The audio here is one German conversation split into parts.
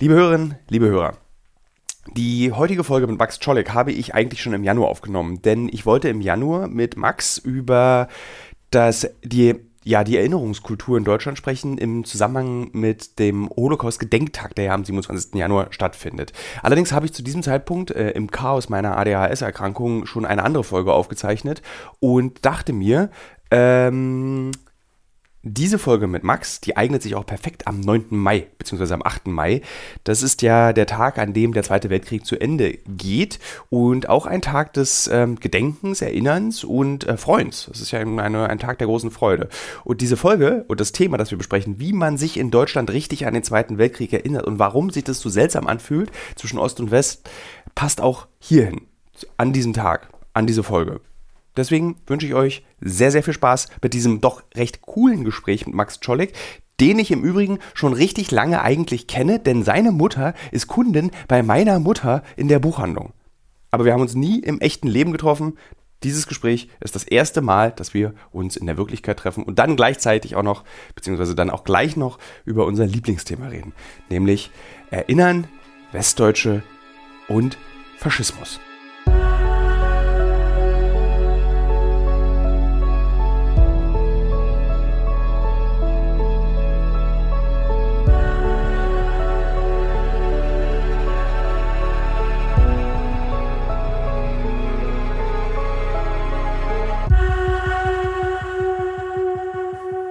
Liebe Hörerinnen, liebe Hörer, die heutige Folge mit Max Czolek habe ich eigentlich schon im Januar aufgenommen, denn ich wollte im Januar mit Max über das, die, ja, die Erinnerungskultur in Deutschland sprechen im Zusammenhang mit dem Holocaust-Gedenktag, der ja am 27. Januar stattfindet. Allerdings habe ich zu diesem Zeitpunkt äh, im Chaos meiner ADHS-Erkrankung schon eine andere Folge aufgezeichnet und dachte mir, ähm, diese Folge mit Max, die eignet sich auch perfekt am 9. Mai, beziehungsweise am 8. Mai. Das ist ja der Tag, an dem der Zweite Weltkrieg zu Ende geht und auch ein Tag des ähm, Gedenkens, Erinnerns und äh, Freuens. Das ist ja eine, ein Tag der großen Freude. Und diese Folge und das Thema, das wir besprechen, wie man sich in Deutschland richtig an den Zweiten Weltkrieg erinnert und warum sich das so seltsam anfühlt zwischen Ost und West, passt auch hierhin, an diesen Tag, an diese Folge. Deswegen wünsche ich euch sehr, sehr viel Spaß mit diesem doch recht coolen Gespräch mit Max Czolek, den ich im Übrigen schon richtig lange eigentlich kenne, denn seine Mutter ist Kundin bei meiner Mutter in der Buchhandlung. Aber wir haben uns nie im echten Leben getroffen. Dieses Gespräch ist das erste Mal, dass wir uns in der Wirklichkeit treffen und dann gleichzeitig auch noch, beziehungsweise dann auch gleich noch über unser Lieblingsthema reden, nämlich Erinnern, Westdeutsche und Faschismus.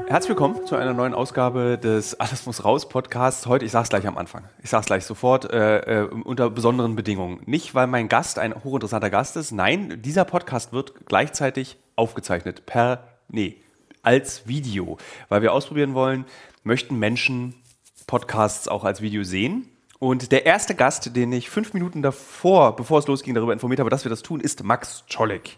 Herzlich willkommen zu einer neuen Ausgabe des Alles muss raus Podcasts. Heute, ich sage es gleich am Anfang, ich sage es gleich sofort, äh, äh, unter besonderen Bedingungen. Nicht, weil mein Gast ein hochinteressanter Gast ist, nein, dieser Podcast wird gleichzeitig aufgezeichnet per, nee, als Video, weil wir ausprobieren wollen, möchten Menschen Podcasts auch als Video sehen. Und der erste Gast, den ich fünf Minuten davor, bevor es losging, darüber informiert habe, dass wir das tun, ist Max Czolek.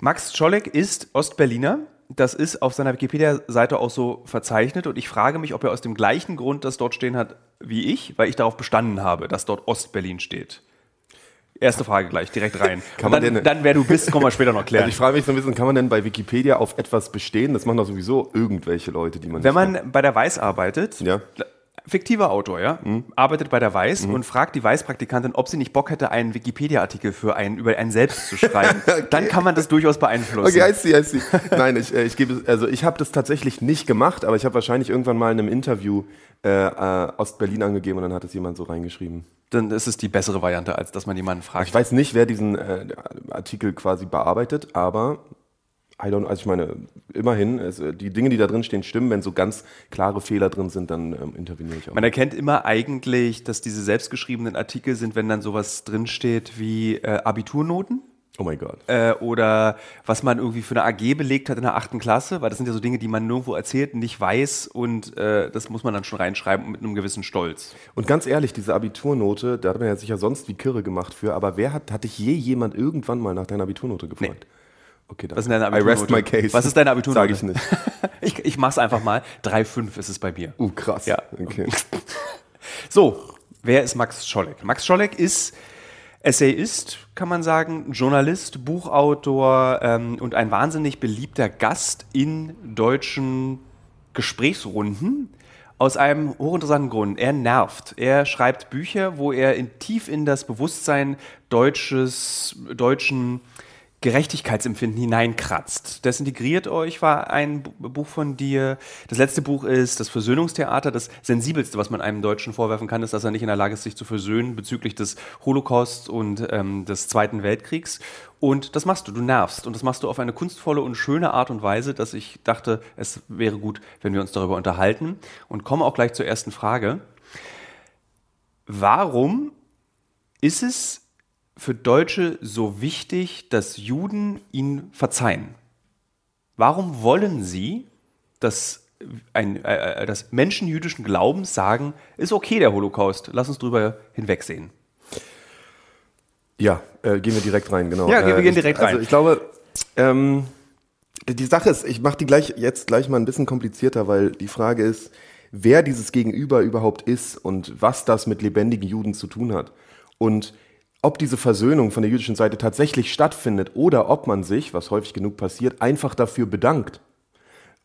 Max Czolek ist Ostberliner, das ist auf seiner Wikipedia-Seite auch so verzeichnet und ich frage mich, ob er aus dem gleichen Grund das dort stehen hat wie ich, weil ich darauf bestanden habe, dass dort Ostberlin steht. Erste Frage gleich, direkt rein. Kann man dann, denn, dann, wer du bist, kommen wir später noch klären. Also ich frage mich so ein bisschen, kann man denn bei Wikipedia auf etwas bestehen? Das machen doch sowieso irgendwelche Leute, die man Wenn man kennt. bei der Weiß arbeitet, ja fiktiver Autor, ja, mhm. arbeitet bei der Weiß mhm. und fragt die Weiß-Praktikantin, ob sie nicht Bock hätte, einen Wikipedia-Artikel für einen über einen selbst zu schreiben. okay. Dann kann man das durchaus beeinflussen. Okay, I see, I see. Nein, ich, äh, ich gebe, also ich habe das tatsächlich nicht gemacht, aber ich habe wahrscheinlich irgendwann mal in einem Interview äh, äh, Ostberlin angegeben und dann hat es jemand so reingeschrieben. Dann ist es die bessere Variante, als dass man jemanden fragt. Ich weiß nicht, wer diesen äh, Artikel quasi bearbeitet, aber I don't, also ich meine, immerhin, es, die Dinge, die da drin stehen, stimmen. Wenn so ganz klare Fehler drin sind, dann ähm, interveniere ich auch. Man erkennt immer eigentlich, dass diese selbstgeschriebenen Artikel sind, wenn dann sowas drinsteht wie äh, Abiturnoten. Oh mein Gott. Äh, oder was man irgendwie für eine AG belegt hat in der achten Klasse, weil das sind ja so Dinge, die man nirgendwo erzählt, nicht weiß und äh, das muss man dann schon reinschreiben mit einem gewissen Stolz. Und ganz ehrlich, diese Abiturnote, da hat man ja sicher sonst wie Kirre gemacht für, aber wer hat, hat dich je jemand irgendwann mal nach deiner Abiturnote gefragt? Nee. Okay, dann. Was ist deine Abiturnote? I rest my case. Was ist deine Abiturnote? Sag ich nicht. ich, ich mach's einfach mal. 3,5 ist es bei mir. Uh, krass. Ja. Okay. so, wer ist Max Scholleck? Max Scholleck ist Essayist, kann man sagen, Journalist, Buchautor ähm, und ein wahnsinnig beliebter Gast in deutschen Gesprächsrunden. Aus einem hochinteressanten Grund. Er nervt. Er schreibt Bücher, wo er in, tief in das Bewusstsein deutsches, deutschen Gerechtigkeitsempfinden hineinkratzt. Desintegriert euch war ein Buch von dir. Das letzte Buch ist das Versöhnungstheater. Das sensibelste, was man einem Deutschen vorwerfen kann, ist, dass er nicht in der Lage ist, sich zu versöhnen bezüglich des Holocaust und ähm, des Zweiten Weltkriegs. Und das machst du, du nervst. Und das machst du auf eine kunstvolle und schöne Art und Weise, dass ich dachte, es wäre gut, wenn wir uns darüber unterhalten. Und komme auch gleich zur ersten Frage. Warum ist es für Deutsche so wichtig, dass Juden ihnen verzeihen? Warum wollen sie, dass, ein, äh, äh, dass Menschen jüdischen Glaubens sagen, ist okay der Holocaust, lass uns drüber hinwegsehen? Ja, äh, gehen wir direkt rein, genau. Ja, wir äh, gehen direkt ich, rein. Also ich glaube, ähm, die Sache ist, ich mache die gleich, jetzt gleich mal ein bisschen komplizierter, weil die Frage ist, wer dieses Gegenüber überhaupt ist und was das mit lebendigen Juden zu tun hat. Und ob diese Versöhnung von der jüdischen Seite tatsächlich stattfindet oder ob man sich, was häufig genug passiert, einfach dafür bedankt,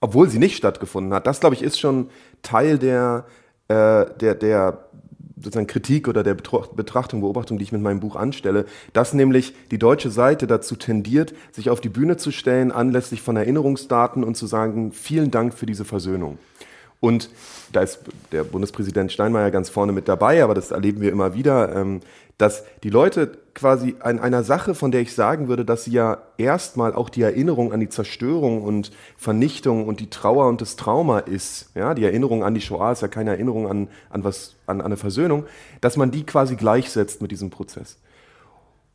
obwohl sie nicht stattgefunden hat. Das, glaube ich, ist schon Teil der, äh, der, der sozusagen Kritik oder der Betrachtung, Beobachtung, die ich mit meinem Buch anstelle, dass nämlich die deutsche Seite dazu tendiert, sich auf die Bühne zu stellen, anlässlich von Erinnerungsdaten und zu sagen, vielen Dank für diese Versöhnung. Und da ist der Bundespräsident Steinmeier ganz vorne mit dabei, aber das erleben wir immer wieder, ähm, dass die Leute quasi an einer Sache, von der ich sagen würde, dass sie ja erstmal auch die Erinnerung an die Zerstörung und Vernichtung und die Trauer und das Trauma ist, ja, die Erinnerung an die Shoah ist ja keine Erinnerung an, an was, an, an eine Versöhnung, dass man die quasi gleichsetzt mit diesem Prozess.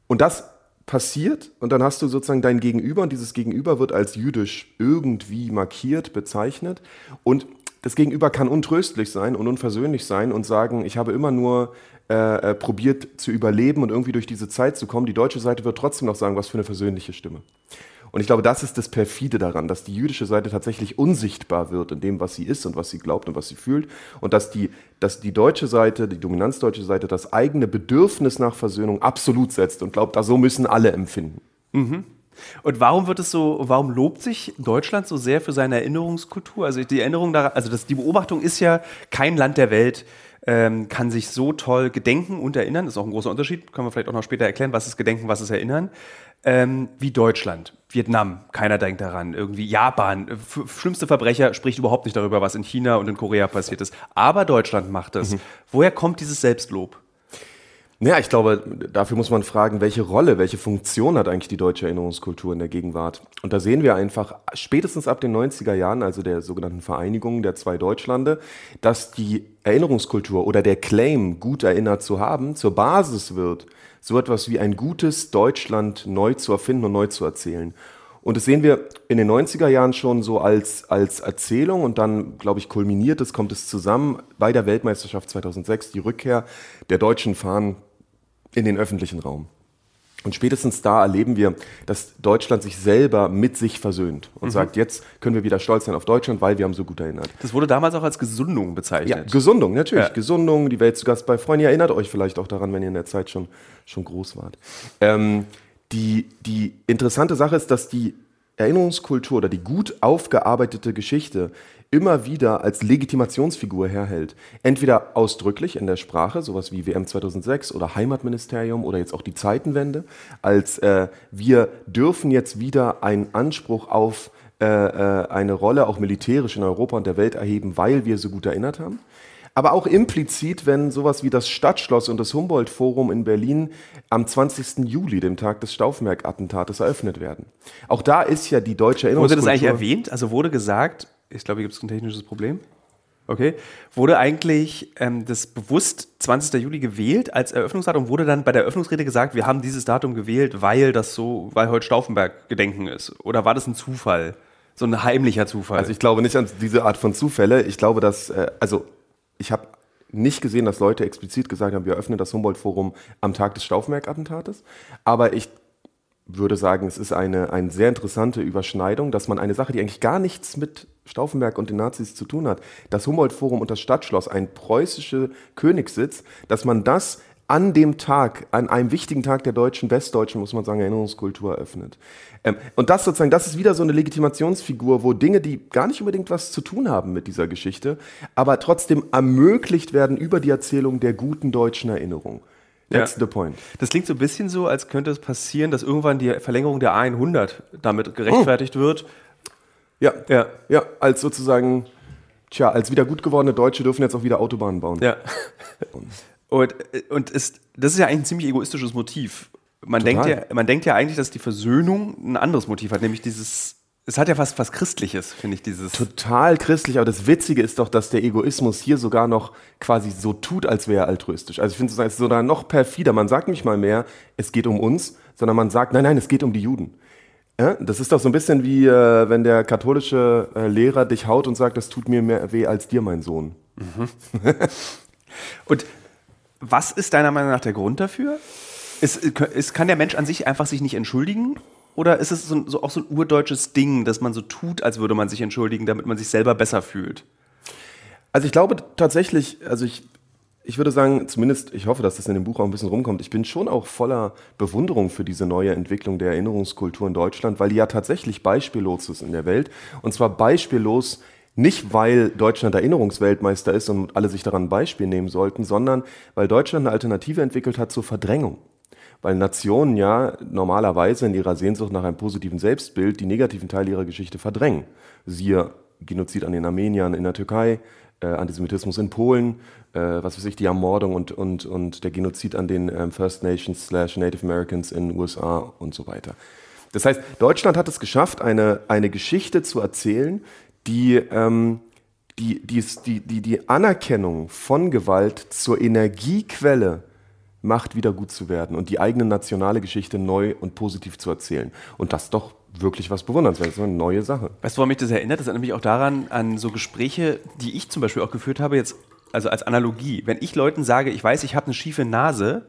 Und das passiert und dann hast du sozusagen dein Gegenüber und dieses Gegenüber wird als jüdisch irgendwie markiert, bezeichnet und das Gegenüber kann untröstlich sein und unversöhnlich sein und sagen, ich habe immer nur äh, äh, probiert zu überleben und irgendwie durch diese Zeit zu kommen. Die deutsche Seite wird trotzdem noch sagen, was für eine versöhnliche Stimme. Und ich glaube, das ist das Perfide daran, dass die jüdische Seite tatsächlich unsichtbar wird in dem, was sie ist und was sie glaubt und was sie fühlt. Und dass die, dass die deutsche Seite, die dominanzdeutsche Seite, das eigene Bedürfnis nach Versöhnung absolut setzt und glaubt, da so müssen alle empfinden. Mhm. Und warum wird es so, warum lobt sich Deutschland so sehr für seine Erinnerungskultur? Also die Erinnerung daran, also das, die Beobachtung ist ja, kein Land der Welt ähm, kann sich so toll gedenken und erinnern. Das ist auch ein großer Unterschied. Können wir vielleicht auch noch später erklären, was ist Gedenken, was ist Erinnern. Ähm, wie Deutschland, Vietnam, keiner denkt daran. Irgendwie Japan, schlimmste Verbrecher spricht überhaupt nicht darüber, was in China und in Korea passiert ist. Aber Deutschland macht es. Mhm. Woher kommt dieses Selbstlob? Ja, ich glaube, dafür muss man fragen, welche Rolle, welche Funktion hat eigentlich die deutsche Erinnerungskultur in der Gegenwart? Und da sehen wir einfach spätestens ab den 90er Jahren, also der sogenannten Vereinigung der zwei Deutschlande, dass die Erinnerungskultur oder der Claim, gut erinnert zu haben, zur Basis wird, so etwas wie ein gutes Deutschland neu zu erfinden und neu zu erzählen. Und das sehen wir in den 90er Jahren schon so als, als Erzählung und dann, glaube ich, kulminiert es, kommt es zusammen bei der Weltmeisterschaft 2006, die Rückkehr der deutschen Fahnen in den öffentlichen Raum. Und spätestens da erleben wir, dass Deutschland sich selber mit sich versöhnt und mhm. sagt, jetzt können wir wieder stolz sein auf Deutschland, weil wir haben so gut erinnert. Das wurde damals auch als Gesundung bezeichnet. Ja, Gesundung, natürlich. Ja. Gesundung, die Welt zu Gast bei Freunden. Ihr erinnert euch vielleicht auch daran, wenn ihr in der Zeit schon, schon groß wart. Ähm, die, die interessante Sache ist, dass die Erinnerungskultur oder die gut aufgearbeitete Geschichte immer wieder als Legitimationsfigur herhält. Entweder ausdrücklich in der Sprache, sowas wie WM 2006 oder Heimatministerium oder jetzt auch die Zeitenwende, als äh, wir dürfen jetzt wieder einen Anspruch auf äh, äh, eine Rolle auch militärisch in Europa und der Welt erheben, weil wir so gut erinnert haben. Aber auch implizit, wenn sowas wie das Stadtschloss und das Humboldt-Forum in Berlin am 20. Juli, dem Tag des Stauffenberg-Attentates, eröffnet werden. Auch da ist ja die deutsche Erinnerungskultur... Wurde das eigentlich erwähnt? Also wurde gesagt, ich glaube, hier gibt es ein technisches Problem. Okay. Wurde eigentlich ähm, das bewusst 20. Juli gewählt als Eröffnungsdatum? Wurde dann bei der Eröffnungsrede gesagt, wir haben dieses Datum gewählt, weil das so, weil heute Stauffenberg Gedenken ist? Oder war das ein Zufall? So ein heimlicher Zufall? Also ich glaube nicht an diese Art von Zufälle. Ich glaube, dass, äh, also ich habe nicht gesehen, dass Leute explizit gesagt haben, wir öffnen das Humboldt-Forum am Tag des Stauffenberg-Attentates. Aber ich würde sagen, es ist eine, eine sehr interessante Überschneidung, dass man eine Sache, die eigentlich gar nichts mit Stauffenberg und den Nazis zu tun hat, das Humboldt-Forum und das Stadtschloss, ein preußischer Königssitz, dass man das an dem Tag, an einem wichtigen Tag der deutschen, westdeutschen, muss man sagen, Erinnerungskultur eröffnet. Ähm, und das sozusagen, das ist wieder so eine Legitimationsfigur, wo Dinge, die gar nicht unbedingt was zu tun haben mit dieser Geschichte, aber trotzdem ermöglicht werden über die Erzählung der guten deutschen Erinnerung. That's ja. the point. Das klingt so ein bisschen so, als könnte es passieren, dass irgendwann die Verlängerung der A100 damit gerechtfertigt oh. wird. Ja, ja, ja, als sozusagen, tja, als wieder gut gewordene Deutsche dürfen jetzt auch wieder Autobahnen bauen. Ja. und und ist, das ist ja eigentlich ein ziemlich egoistisches Motiv. Man denkt, ja, man denkt ja eigentlich, dass die Versöhnung ein anderes Motiv hat, nämlich dieses es hat ja fast was Christliches, finde ich, dieses. Total christlich, aber das Witzige ist doch, dass der Egoismus hier sogar noch quasi so tut, als wäre er altruistisch. Also ich finde es sogar noch perfider. Man sagt nicht mal mehr, es geht um uns, sondern man sagt, nein, nein, es geht um die Juden. Ja, das ist doch so ein bisschen wie, äh, wenn der katholische äh, Lehrer dich haut und sagt, das tut mir mehr weh als dir, mein Sohn. Mhm. und was ist deiner Meinung nach der Grund dafür? Ist, ist, kann der Mensch an sich einfach sich nicht entschuldigen? Oder ist es so, so auch so ein urdeutsches Ding, dass man so tut, als würde man sich entschuldigen, damit man sich selber besser fühlt? Also ich glaube tatsächlich, also ich, ich würde sagen, zumindest, ich hoffe, dass das in dem Buch auch ein bisschen rumkommt, ich bin schon auch voller Bewunderung für diese neue Entwicklung der Erinnerungskultur in Deutschland, weil die ja tatsächlich beispiellos ist in der Welt. Und zwar beispiellos Nicht, weil Deutschland Erinnerungsweltmeister ist und alle sich daran ein Beispiel nehmen sollten, sondern weil Deutschland eine Alternative entwickelt hat zur Verdrängung. Weil Nationen ja normalerweise in ihrer Sehnsucht nach einem positiven Selbstbild die negativen Teile ihrer Geschichte verdrängen. Siehe Genozid an den Armeniern in der Türkei, äh, Antisemitismus in Polen, äh, was weiß ich, die Ermordung und, und, und der Genozid an den ähm, First Nations slash Native Americans in den USA und so weiter. Das heißt, Deutschland hat es geschafft, eine, eine Geschichte zu erzählen, die, ähm, die, die, die, die, die Anerkennung von Gewalt zur Energiequelle macht, wieder gut zu werden und die eigene nationale Geschichte neu und positiv zu erzählen. Und das doch wirklich was bewundernswertes, eine neue Sache. Weißt du, woran mich das erinnert? Das erinnert mich auch daran, an so Gespräche, die ich zum Beispiel auch geführt habe, jetzt, also als Analogie. Wenn ich Leuten sage, ich weiß, ich habe eine schiefe Nase,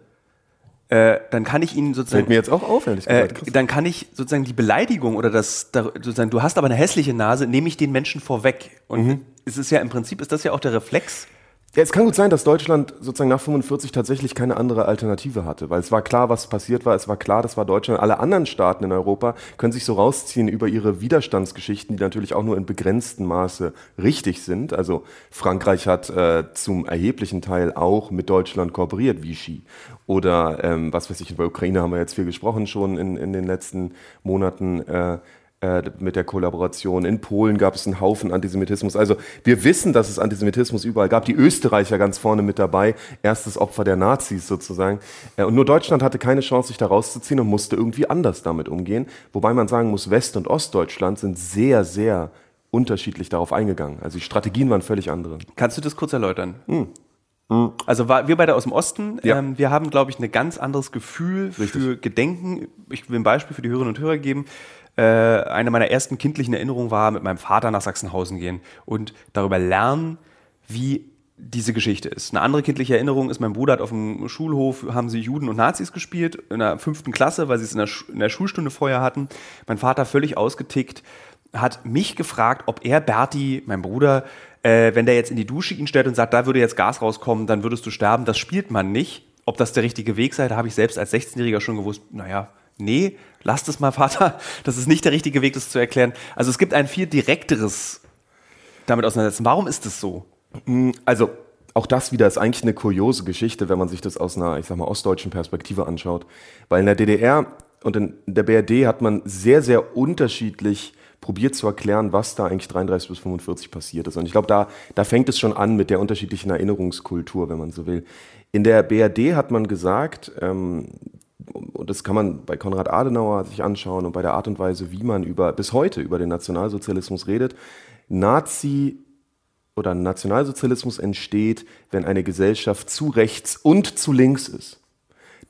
äh, dann kann ich ihnen sozusagen. Fällt mir jetzt auch auf, ehrlich gesagt. Äh, dann kann ich sozusagen die Beleidigung oder das, sozusagen, du hast aber eine hässliche Nase, nehme ich den Menschen vorweg. Und mhm. es ist ja im Prinzip, ist das ja auch der Reflex ja, es kann gut sein, dass Deutschland sozusagen nach 45 tatsächlich keine andere Alternative hatte, weil es war klar, was passiert war. Es war klar, das war Deutschland. Alle anderen Staaten in Europa können sich so rausziehen über ihre Widerstandsgeschichten, die natürlich auch nur in begrenztem Maße richtig sind. Also Frankreich hat äh, zum erheblichen Teil auch mit Deutschland kooperiert, Vichy. Oder ähm, was weiß ich, über Ukraine haben wir jetzt viel gesprochen schon in, in den letzten Monaten. Äh, äh, mit der Kollaboration. In Polen gab es einen Haufen Antisemitismus. Also wir wissen, dass es Antisemitismus überall gab. Die Österreicher ganz vorne mit dabei, erstes Opfer der Nazis sozusagen. Äh, und nur Deutschland hatte keine Chance, sich da rauszuziehen und musste irgendwie anders damit umgehen. Wobei man sagen muss, West- und Ostdeutschland sind sehr, sehr unterschiedlich darauf eingegangen. Also die Strategien waren völlig andere. Kannst du das kurz erläutern? Hm. Also wir beide aus dem Osten, ja. ähm, wir haben, glaube ich, ein ganz anderes Gefühl Richtig. für Gedenken. Ich will ein Beispiel für die Hörerinnen und Hörer geben. Äh, eine meiner ersten kindlichen Erinnerungen war, mit meinem Vater nach Sachsenhausen gehen und darüber lernen, wie diese Geschichte ist. Eine andere kindliche Erinnerung ist, mein Bruder hat auf dem Schulhof, haben sie Juden und Nazis gespielt, in der fünften Klasse, weil sie es in der, in der Schulstunde vorher hatten. Mein Vater völlig ausgetickt, hat mich gefragt, ob er Berti, mein Bruder, äh, wenn der jetzt in die Dusche ihn stellt und sagt, da würde jetzt Gas rauskommen, dann würdest du sterben. Das spielt man nicht. Ob das der richtige Weg sei, da habe ich selbst als 16-Jähriger schon gewusst, naja, nee, lass das mal, Vater, das ist nicht der richtige Weg, das zu erklären. Also es gibt ein viel direkteres damit auseinandersetzen. Warum ist das so? Mm, also auch das wieder ist eigentlich eine kuriose Geschichte, wenn man sich das aus einer, ich sag mal, ostdeutschen Perspektive anschaut. Weil in der DDR und in der BRD hat man sehr, sehr unterschiedlich probiert zu erklären, was da eigentlich 33 bis 45 passiert ist. Und ich glaube, da, da fängt es schon an mit der unterschiedlichen Erinnerungskultur, wenn man so will. In der BRD hat man gesagt, ähm, und das kann man bei Konrad Adenauer sich anschauen und bei der Art und Weise, wie man über, bis heute über den Nationalsozialismus redet. Nazi oder Nationalsozialismus entsteht, wenn eine Gesellschaft zu rechts und zu links ist.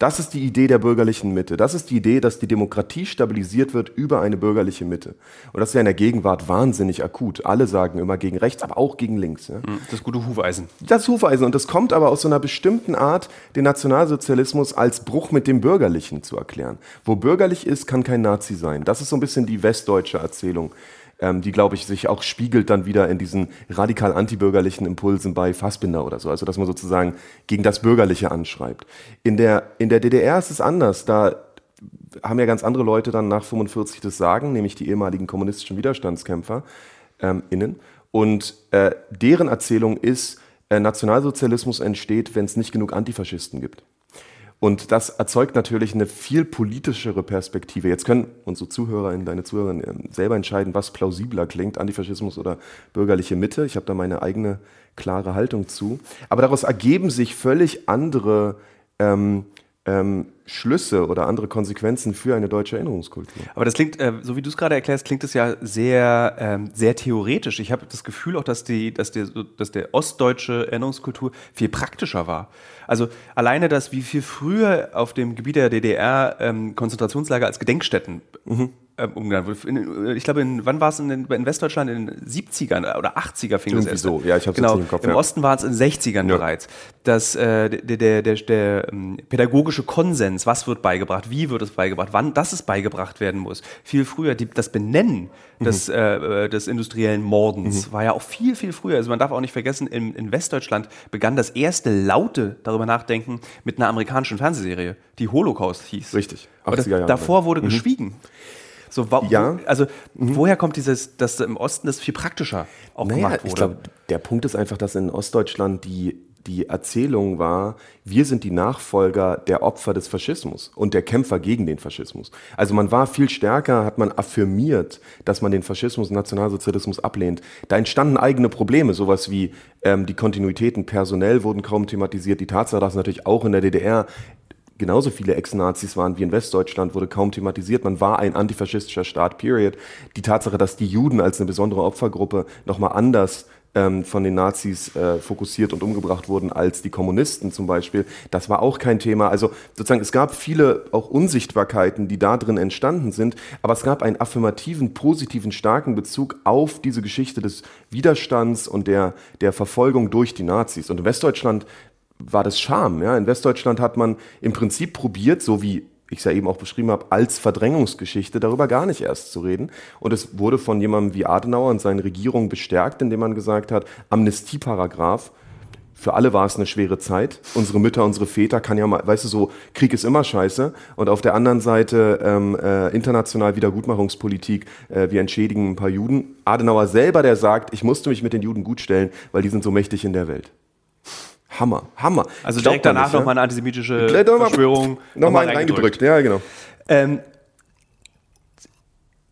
Das ist die Idee der bürgerlichen Mitte. Das ist die Idee, dass die Demokratie stabilisiert wird über eine bürgerliche Mitte. Und das ist ja in der Gegenwart wahnsinnig akut. Alle sagen immer gegen rechts, aber auch gegen links. Ja. Hm, das gute Hufeisen. Das Hufeisen. Und das kommt aber aus so einer bestimmten Art, den Nationalsozialismus als Bruch mit dem Bürgerlichen zu erklären. Wo bürgerlich ist, kann kein Nazi sein. Das ist so ein bisschen die westdeutsche Erzählung ähm, die, glaube ich, sich auch spiegelt dann wieder in diesen radikal antibürgerlichen Impulsen bei Fassbinder oder so. Also, dass man sozusagen gegen das Bürgerliche anschreibt. In der, in der DDR ist es anders. Da haben ja ganz andere Leute dann nach 45 das Sagen, nämlich die ehemaligen kommunistischen Widerstandskämpfer ähm, innen. Und äh, deren Erzählung ist, äh, Nationalsozialismus entsteht, wenn es nicht genug Antifaschisten gibt. Und das erzeugt natürlich eine viel politischere Perspektive. Jetzt können unsere Zuhörerinnen, deine Zuhörerinnen ähm, selber entscheiden, was plausibler klingt, Antifaschismus oder bürgerliche Mitte. Ich habe da meine eigene klare Haltung zu. Aber daraus ergeben sich völlig andere ähm, ähm, Schlüsse oder andere Konsequenzen für eine deutsche Erinnerungskultur. Aber das klingt, äh, so wie du es gerade erklärst, klingt es ja sehr, ähm, sehr theoretisch. Ich habe das Gefühl auch, dass, die, dass, der, dass der ostdeutsche Erinnerungskultur viel praktischer war. Also alleine das, wie viel früher auf dem Gebiet der DDR ähm, Konzentrationslager als Gedenkstätten mhm ähm, umgenannt wurde. Ich glaube, in, wann war es in, in, Westdeutschland? In den 70ern oder 80er fing Irgendwie das erst so, ja, ich habe genau. im Kopf. Im ja. Osten war es in den 60ern ja. bereits. Das, äh, der, der, der, der ähm, pädagogische Konsens, was wird beigebracht, wie wird es beigebracht, wann das es beigebracht werden muss. Viel früher, die, das Benennen mhm. des, äh, des industriellen Mordens mhm. war ja auch viel, viel früher. Also man darf auch nicht vergessen, in, in Westdeutschland begann das erste laute darüber nachdenken mit einer amerikanischen Fernsehserie, die Holocaust hieß. Richtig. 80er Jahre. Davor wurde mhm. geschwiegen. So, ja. Also, mhm. woher kommt dieses, dass im Osten das viel praktischer auch naja, gemacht wurde? Ich glaube, der Punkt ist einfach, dass in Ostdeutschland die die Erzählung war, wir sind die Nachfolger der Opfer des Faschismus und der Kämpfer gegen den Faschismus. Also man war viel stärker, hat man affirmiert, dass man den Faschismus und Nationalsozialismus ablehnt. Da entstanden eigene Probleme, sowas wie ähm, die Kontinuitäten personell wurden kaum thematisiert. Die Tatsache, dass natürlich auch in der DDR genauso viele Ex-Nazis waren wie in Westdeutschland, wurde kaum thematisiert. Man war ein antifaschistischer Staat, period. Die Tatsache, dass die Juden als eine besondere Opfergruppe nochmal anders ähm, von den Nazis äh, fokussiert und umgebracht wurden als die Kommunisten zum Beispiel. Das war auch kein Thema. Also sozusagen, es gab viele auch Unsichtbarkeiten, die da drin entstanden sind, aber es gab einen affirmativen, positiven, starken Bezug auf diese Geschichte des Widerstands und der, der Verfolgung durch die Nazis. Und in Westdeutschland war das Scham. Ja? In Westdeutschland hat man im Prinzip probiert, so wie ich es ja eben auch beschrieben habe, als Verdrängungsgeschichte darüber gar nicht erst zu reden. Und es wurde von jemandem wie Adenauer und seinen Regierungen bestärkt, indem man gesagt hat, Amnestieparagraph, für alle war es eine schwere Zeit. Unsere Mütter, unsere Väter kann ja mal, weißt du, so Krieg ist immer scheiße. Und auf der anderen Seite ähm, äh, international Wiedergutmachungspolitik, äh, wir entschädigen ein paar Juden. Adenauer selber, der sagt, ich musste mich mit den Juden gutstellen, weil die sind so mächtig in der Welt. Hammer, Hammer. Also direkt danach nochmal eine antisemitische Verschwörung. Nochmal noch reingedrückt, ja, genau. Ähm,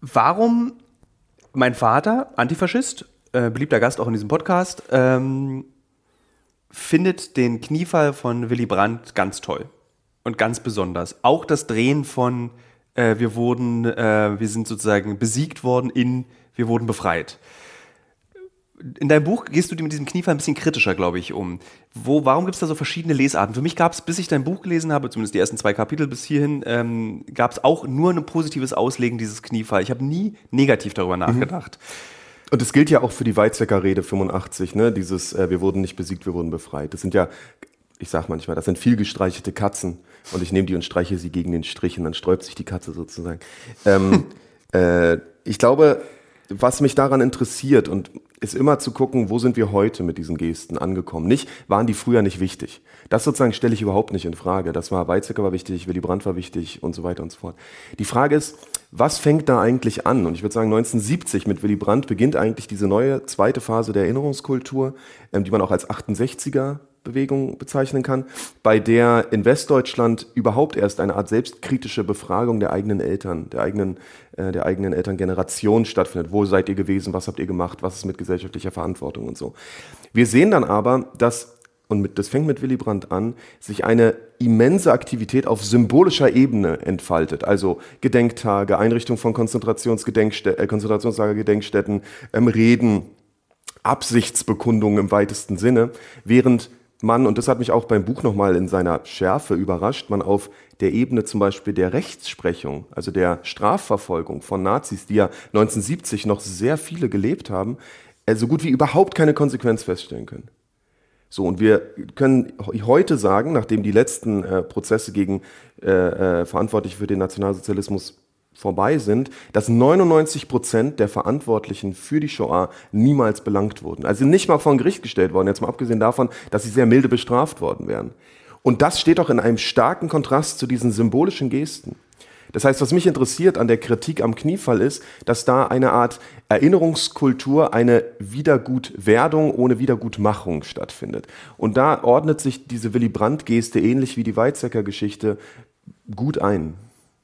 warum mein Vater, Antifaschist, äh, beliebter Gast auch in diesem Podcast, ähm, findet den Kniefall von Willy Brandt ganz toll und ganz besonders. Auch das Drehen von äh, wir wurden, äh, wir sind sozusagen besiegt worden in wir wurden befreit in deinem Buch gehst du mit diesem Kniefall ein bisschen kritischer, glaube ich, um. Wo, warum gibt es da so verschiedene Lesarten? Für mich gab es, bis ich dein Buch gelesen habe, zumindest die ersten zwei Kapitel bis hierhin, ähm, gab es auch nur ein positives Auslegen dieses Kniefall. Ich habe nie negativ darüber mhm. nachgedacht. Mhm. Und das gilt ja auch für die Weizsäcker Rede 85, ne? Dieses, äh, wir wurden nicht besiegt, wir wurden befreit. Das sind ja, ich sag manchmal, das sind viel gestreichelte Katzen. Und ich nehme die und streiche sie gegen den Strich und dann sträubt sich die Katze sozusagen. ähm, äh, ich glaube, was mich daran interessiert und ist immer zu gucken, wo sind wir heute mit diesen Gesten angekommen. Nicht, waren die früher nicht wichtig. Das sozusagen stelle ich überhaupt nicht in Frage. Das war Weizsäcker war wichtig, Willy Brandt war wichtig und so weiter und so fort. Die Frage ist, was fängt da eigentlich an? Und ich würde sagen, 1970 mit Willy Brandt beginnt eigentlich diese neue zweite Phase der Erinnerungskultur, ähm, die man auch als 68er Bewegung bezeichnen kann, bei der in Westdeutschland überhaupt erst eine Art selbstkritische Befragung der eigenen Eltern, der eigenen, äh, der eigenen Elterngeneration stattfindet. Wo seid ihr gewesen? Was habt ihr gemacht? Was ist mit gesellschaftlicher Verantwortung und so? Wir sehen dann aber, dass und mit, das fängt mit Willy Brandt an, sich eine immense Aktivität auf symbolischer Ebene entfaltet. Also Gedenktage, Einrichtung von Konzentrationsgedenkstä äh, Konzentrationslagergedenkstätten, ähm, Reden, Absichtsbekundungen im weitesten Sinne, während man, und das hat mich auch beim Buch nochmal in seiner Schärfe überrascht, man auf der Ebene zum Beispiel der Rechtsprechung, also der Strafverfolgung von Nazis, die ja 1970 noch sehr viele gelebt haben, äh, so gut wie überhaupt keine Konsequenz feststellen können. So, und wir können heute sagen, nachdem die letzten äh, Prozesse gegen äh, äh, Verantwortliche für den Nationalsozialismus vorbei sind, dass 99 Prozent der Verantwortlichen für die Shoah niemals belangt wurden. Also nicht mal vor ein Gericht gestellt worden, jetzt mal abgesehen davon, dass sie sehr milde bestraft worden wären. Und das steht auch in einem starken Kontrast zu diesen symbolischen Gesten. Das heißt, was mich interessiert an der Kritik am Kniefall ist, dass da eine Art Erinnerungskultur, eine Wiedergutwerdung ohne Wiedergutmachung stattfindet. Und da ordnet sich diese Willy Brandt-Geste ähnlich wie die Weizsäcker-Geschichte gut ein.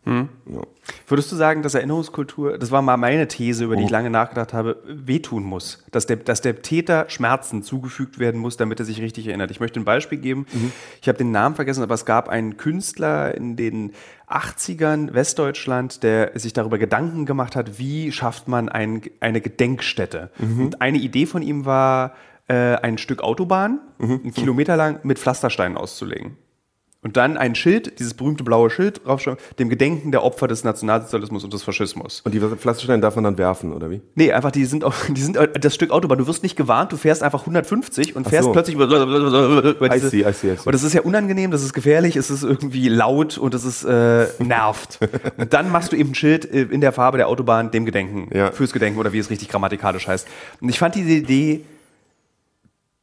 Hm. Ja. Würdest du sagen, dass Erinnerungskultur, das war mal meine These, über die oh. ich lange nachgedacht habe, wehtun muss? Dass der, dass der Täter Schmerzen zugefügt werden muss, damit er sich richtig erinnert. Ich möchte ein Beispiel geben. Mhm. Ich habe den Namen vergessen, aber es gab einen Künstler in den 80ern Westdeutschland, der sich darüber Gedanken gemacht hat, wie schafft man ein, eine Gedenkstätte. Mhm. Und eine Idee von ihm war, äh, ein Stück Autobahn, mhm. einen Kilometer lang, mit Pflastersteinen auszulegen. Und dann ein Schild, dieses berühmte blaue Schild draufschreiben, dem Gedenken der Opfer des Nationalsozialismus und des Faschismus. Und die Pflastersteine darf man dann werfen, oder wie? Nee, einfach, die sind, auch, die sind das Stück Autobahn. Du wirst nicht gewarnt, du fährst einfach 150 und fährst so. plötzlich über, über diese, I see, I see, I see. Und das ist ja unangenehm, das ist gefährlich, es ist irgendwie laut und es ist äh, nervt. und dann machst du eben ein Schild äh, in der Farbe der Autobahn dem Gedenken, ja. fürs Gedenken oder wie es richtig grammatikalisch heißt. Und ich fand diese Idee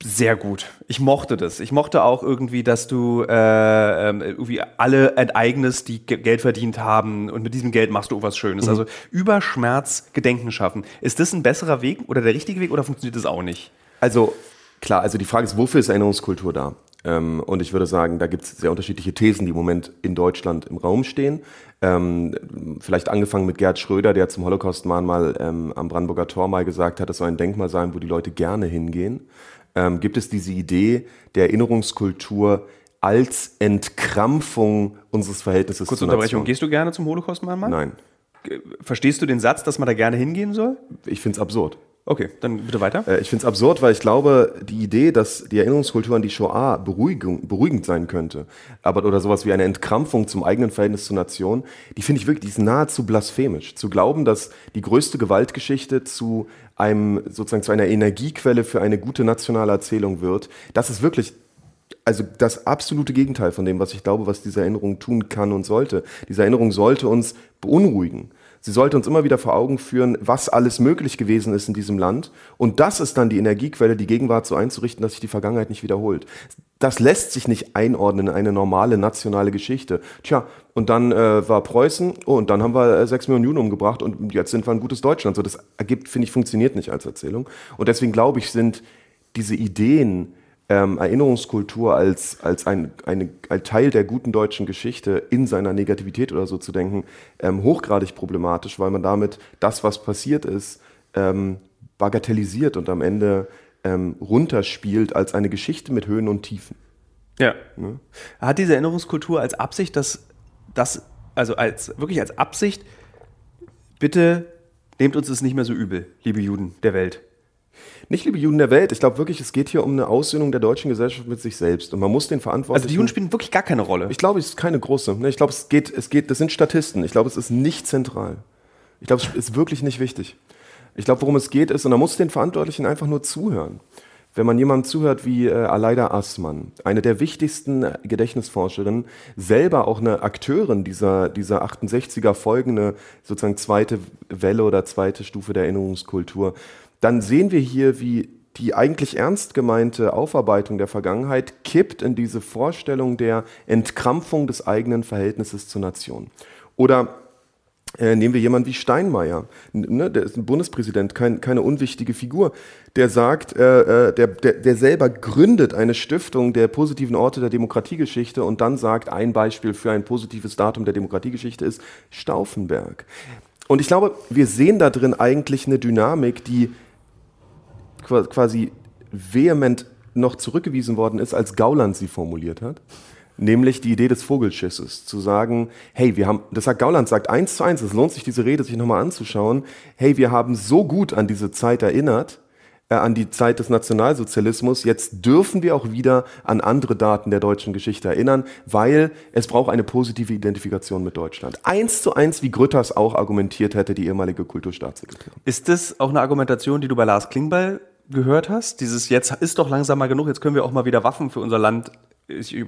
sehr gut. Ich mochte das. Ich mochte auch irgendwie, dass du äh, ähm, irgendwie alle enteignest, die Geld verdient haben und mit diesem Geld machst du was Schönes. Mhm. Also über Schmerz Gedenken schaffen. Ist das ein besserer Weg oder der richtige Weg oder funktioniert das auch nicht? Also klar, also die Frage ist, wofür ist Erinnerungskultur da? Ähm, und ich würde sagen, da gibt es sehr unterschiedliche Thesen, die im Moment in Deutschland im Raum stehen. Ähm, vielleicht angefangen mit Gerd Schröder, der zum Holocaust-Mahnmal ähm, am Brandenburger Tor mal gesagt hat, es soll ein Denkmal sein, wo die Leute gerne hingehen ähm, gibt es diese Idee der Erinnerungskultur als Entkrampfung unseres Verhältnisses Kurze Unterbrechung. Gehst du gerne zum Holocaust-Mahnmal? Nein. Verstehst du den Satz, dass man da gerne hingehen soll? Ich finde es absurd. Okay, dann bitte weiter. Äh, ich finde es absurd, weil ich glaube, die Idee, dass die Erinnerungskultur an die Shoah beruhigend, beruhigend sein könnte, aber oder sowas wie eine Entkrampfung zum eigenen Verhältnis zur Nation, die finde ich wirklich, die ist nahezu blasphemisch. Zu glauben, dass die größte Gewaltgeschichte zu einem sozusagen zu einer Energiequelle für eine gute nationale Erzählung wird, das ist wirklich also das absolute Gegenteil von dem, was ich glaube, was diese Erinnerung tun kann und sollte. Diese Erinnerung sollte uns beunruhigen. Sie sollte uns immer wieder vor Augen führen, was alles möglich gewesen ist in diesem Land. Und das ist dann die Energiequelle, die Gegenwart so einzurichten, dass sich die Vergangenheit nicht wiederholt. Das lässt sich nicht einordnen in eine normale nationale Geschichte. Tja, und dann äh, war Preußen, oh, und dann haben wir äh, sechs Millionen Juden umgebracht und jetzt sind wir ein gutes Deutschland. So, das ergibt, finde ich, funktioniert nicht als Erzählung. Und deswegen glaube ich, sind diese Ideen, ähm, Erinnerungskultur als, als ein, eine, ein Teil der guten deutschen Geschichte in seiner Negativität oder so zu denken, ähm, hochgradig problematisch, weil man damit das, was passiert ist, ähm, bagatellisiert und am Ende ähm, runterspielt als eine Geschichte mit Höhen und Tiefen. Ja. ja. Hat diese Erinnerungskultur als Absicht, dass das, also als wirklich als Absicht, bitte nehmt uns es nicht mehr so übel, liebe Juden der Welt. Nicht liebe Juden der Welt, ich glaube wirklich, es geht hier um eine Aussöhnung der deutschen Gesellschaft mit sich selbst. Und man muss den Verantwortlichen. Also die Juden spielen wirklich gar keine Rolle. Ich glaube, es ist keine große. Ich glaube, es geht, es geht, das sind Statisten. Ich glaube, es ist nicht zentral. Ich glaube, es ist wirklich nicht wichtig. Ich glaube, worum es geht, ist, und man muss den Verantwortlichen einfach nur zuhören. Wenn man jemandem zuhört wie äh, Aleida Assmann, eine der wichtigsten Gedächtnisforscherinnen, selber auch eine Akteurin dieser, dieser 68er folgende sozusagen zweite Welle oder zweite Stufe der Erinnerungskultur, dann sehen wir hier, wie die eigentlich ernst gemeinte Aufarbeitung der Vergangenheit kippt in diese Vorstellung der Entkrampfung des eigenen Verhältnisses zur Nation. Oder äh, nehmen wir jemanden wie Steinmeier, ne, der ist ein Bundespräsident, kein, keine unwichtige Figur, der sagt, äh, äh, der, der, der selber gründet eine Stiftung der positiven Orte der Demokratiegeschichte und dann sagt, ein Beispiel für ein positives Datum der Demokratiegeschichte ist Stauffenberg. Und ich glaube, wir sehen da drin eigentlich eine Dynamik, die quasi vehement noch zurückgewiesen worden ist, als Gauland sie formuliert hat. Nämlich die Idee des Vogelschisses. Zu sagen, hey, wir haben, das sagt Gauland, sagt eins zu eins, es lohnt sich, diese Rede sich nochmal anzuschauen. Hey, wir haben so gut an diese Zeit erinnert, äh, an die Zeit des Nationalsozialismus. Jetzt dürfen wir auch wieder an andere Daten der deutschen Geschichte erinnern, weil es braucht eine positive Identifikation mit Deutschland. Eins zu eins, wie Grütters auch argumentiert hätte, die ehemalige Kulturstaatssekretärin. Ist das auch eine Argumentation, die du bei Lars Klingbeil gehört hast? Dieses jetzt ist doch langsam mal genug, jetzt können wir auch mal wieder Waffen für unser Land ich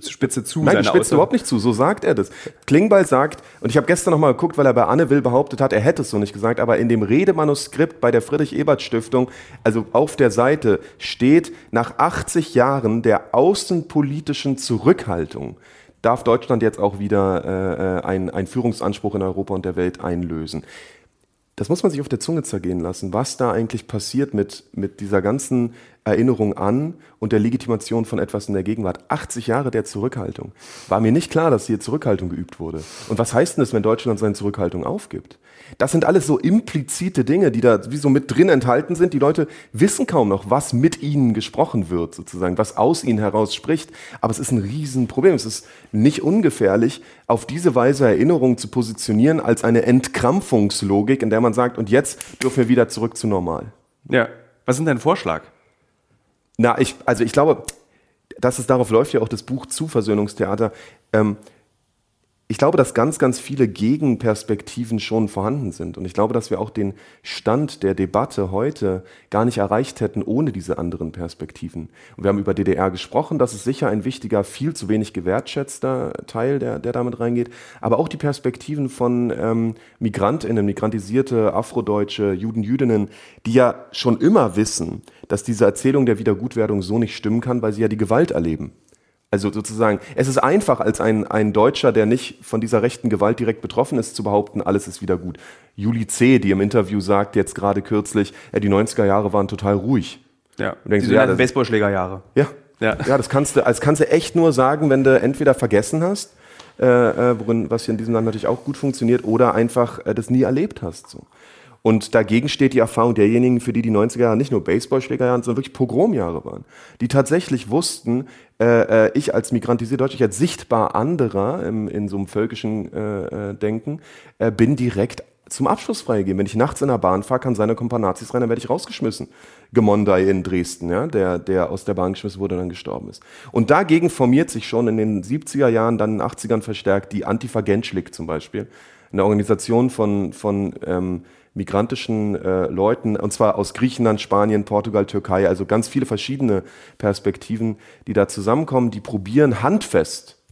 spitze zu. Nein, ich spitze überhaupt nicht zu, so sagt er das. Klingbeil sagt, und ich habe gestern nochmal geguckt, weil er bei Anne Will behauptet hat, er hätte es so nicht gesagt, aber in dem Redemanuskript bei der Friedrich-Ebert-Stiftung, also auf der Seite, steht, nach 80 Jahren der außenpolitischen Zurückhaltung darf Deutschland jetzt auch wieder äh, einen, einen Führungsanspruch in Europa und der Welt einlösen das muss man sich auf der Zunge zergehen lassen, was da eigentlich passiert mit, mit dieser ganzen Erinnerung an und der Legitimation von etwas in der Gegenwart. 80 Jahre der Zurückhaltung. War mir nicht klar, dass hier Zurückhaltung geübt wurde. Und was heißt denn das, wenn Deutschland seine Zurückhaltung aufgibt? Das sind alles so implizite Dinge, die da wie so mit drin enthalten sind. Die Leute wissen kaum noch, was mit ihnen gesprochen wird, sozusagen, was aus ihnen heraus spricht. Aber es ist ein Riesenproblem. Es ist nicht ungefährlich, auf diese Weise Erinnerungen zu positionieren als eine Entkrampfungslogik, in der man sagt, und jetzt dürfen wir wieder zurück zu normal. Ja. Was ist denn dein Vorschlag? Na, ich, also ich glaube, dass es darauf läuft ja auch das Buch zu Versöhnungstheater. Ähm, ich glaube, dass ganz, ganz viele Gegenperspektiven schon vorhanden sind. Und ich glaube, dass wir auch den Stand der Debatte heute gar nicht erreicht hätten ohne diese anderen Perspektiven. Und wir haben über DDR gesprochen, das ist sicher ein wichtiger, viel zu wenig gewertschätzter Teil, der, der damit reingeht. Aber auch die Perspektiven von ähm, MigrantInnen, migrantisierte Afrodeutsche, Juden, Jüdinnen, die ja schon immer wissen, dass diese Erzählung der Wiedergutwerdung so nicht stimmen kann, weil sie ja die Gewalt erleben. Also sozusagen, es ist einfach als ein, ein Deutscher, der nicht von dieser rechten Gewalt direkt betroffen ist, zu behaupten, alles ist wieder gut. Juli C., die im Interview sagt, jetzt gerade kürzlich, ja, die 90er Jahre waren total ruhig. Ja, und denkst, die ja, Baseballschlägerjahre. Ja. ja, ja, das kannst du, das kannst du echt nur sagen, wenn du entweder vergessen hast, äh, äh worin, was hier in diesem Land natürlich auch gut funktioniert, oder einfach äh, das nie erlebt hast. So. Und dagegen steht die Erfahrung derjenigen, für die die 90er Jahre nicht nur Baseballschlägerjahre, sondern wirklich Pogromjahre waren. Die tatsächlich wussten, äh, äh ich als migrantisierte Deutsche, ich als sichtbar anderer im, in so einem völkischen äh, äh, Denken, äh, bin direkt zum Abschluss freigegeben. Wenn ich nachts in der Bahn fahre, kann seine Kompanazis rein, dann werde ich rausgeschmissen. Gemondai in Dresden, ja, der, der aus der Bahn geschmissen wurde und dann gestorben ist. Und dagegen formiert sich schon in den 70er Jahren, dann in den 80ern verstärkt die Antifa Genschlik zum Beispiel. Eine Organisation von, von ähm, migrantischen äh, Leuten, und zwar aus Griechenland, Spanien, Portugal, Türkei, also ganz viele verschiedene Perspektiven, die da zusammenkommen, die probieren handfest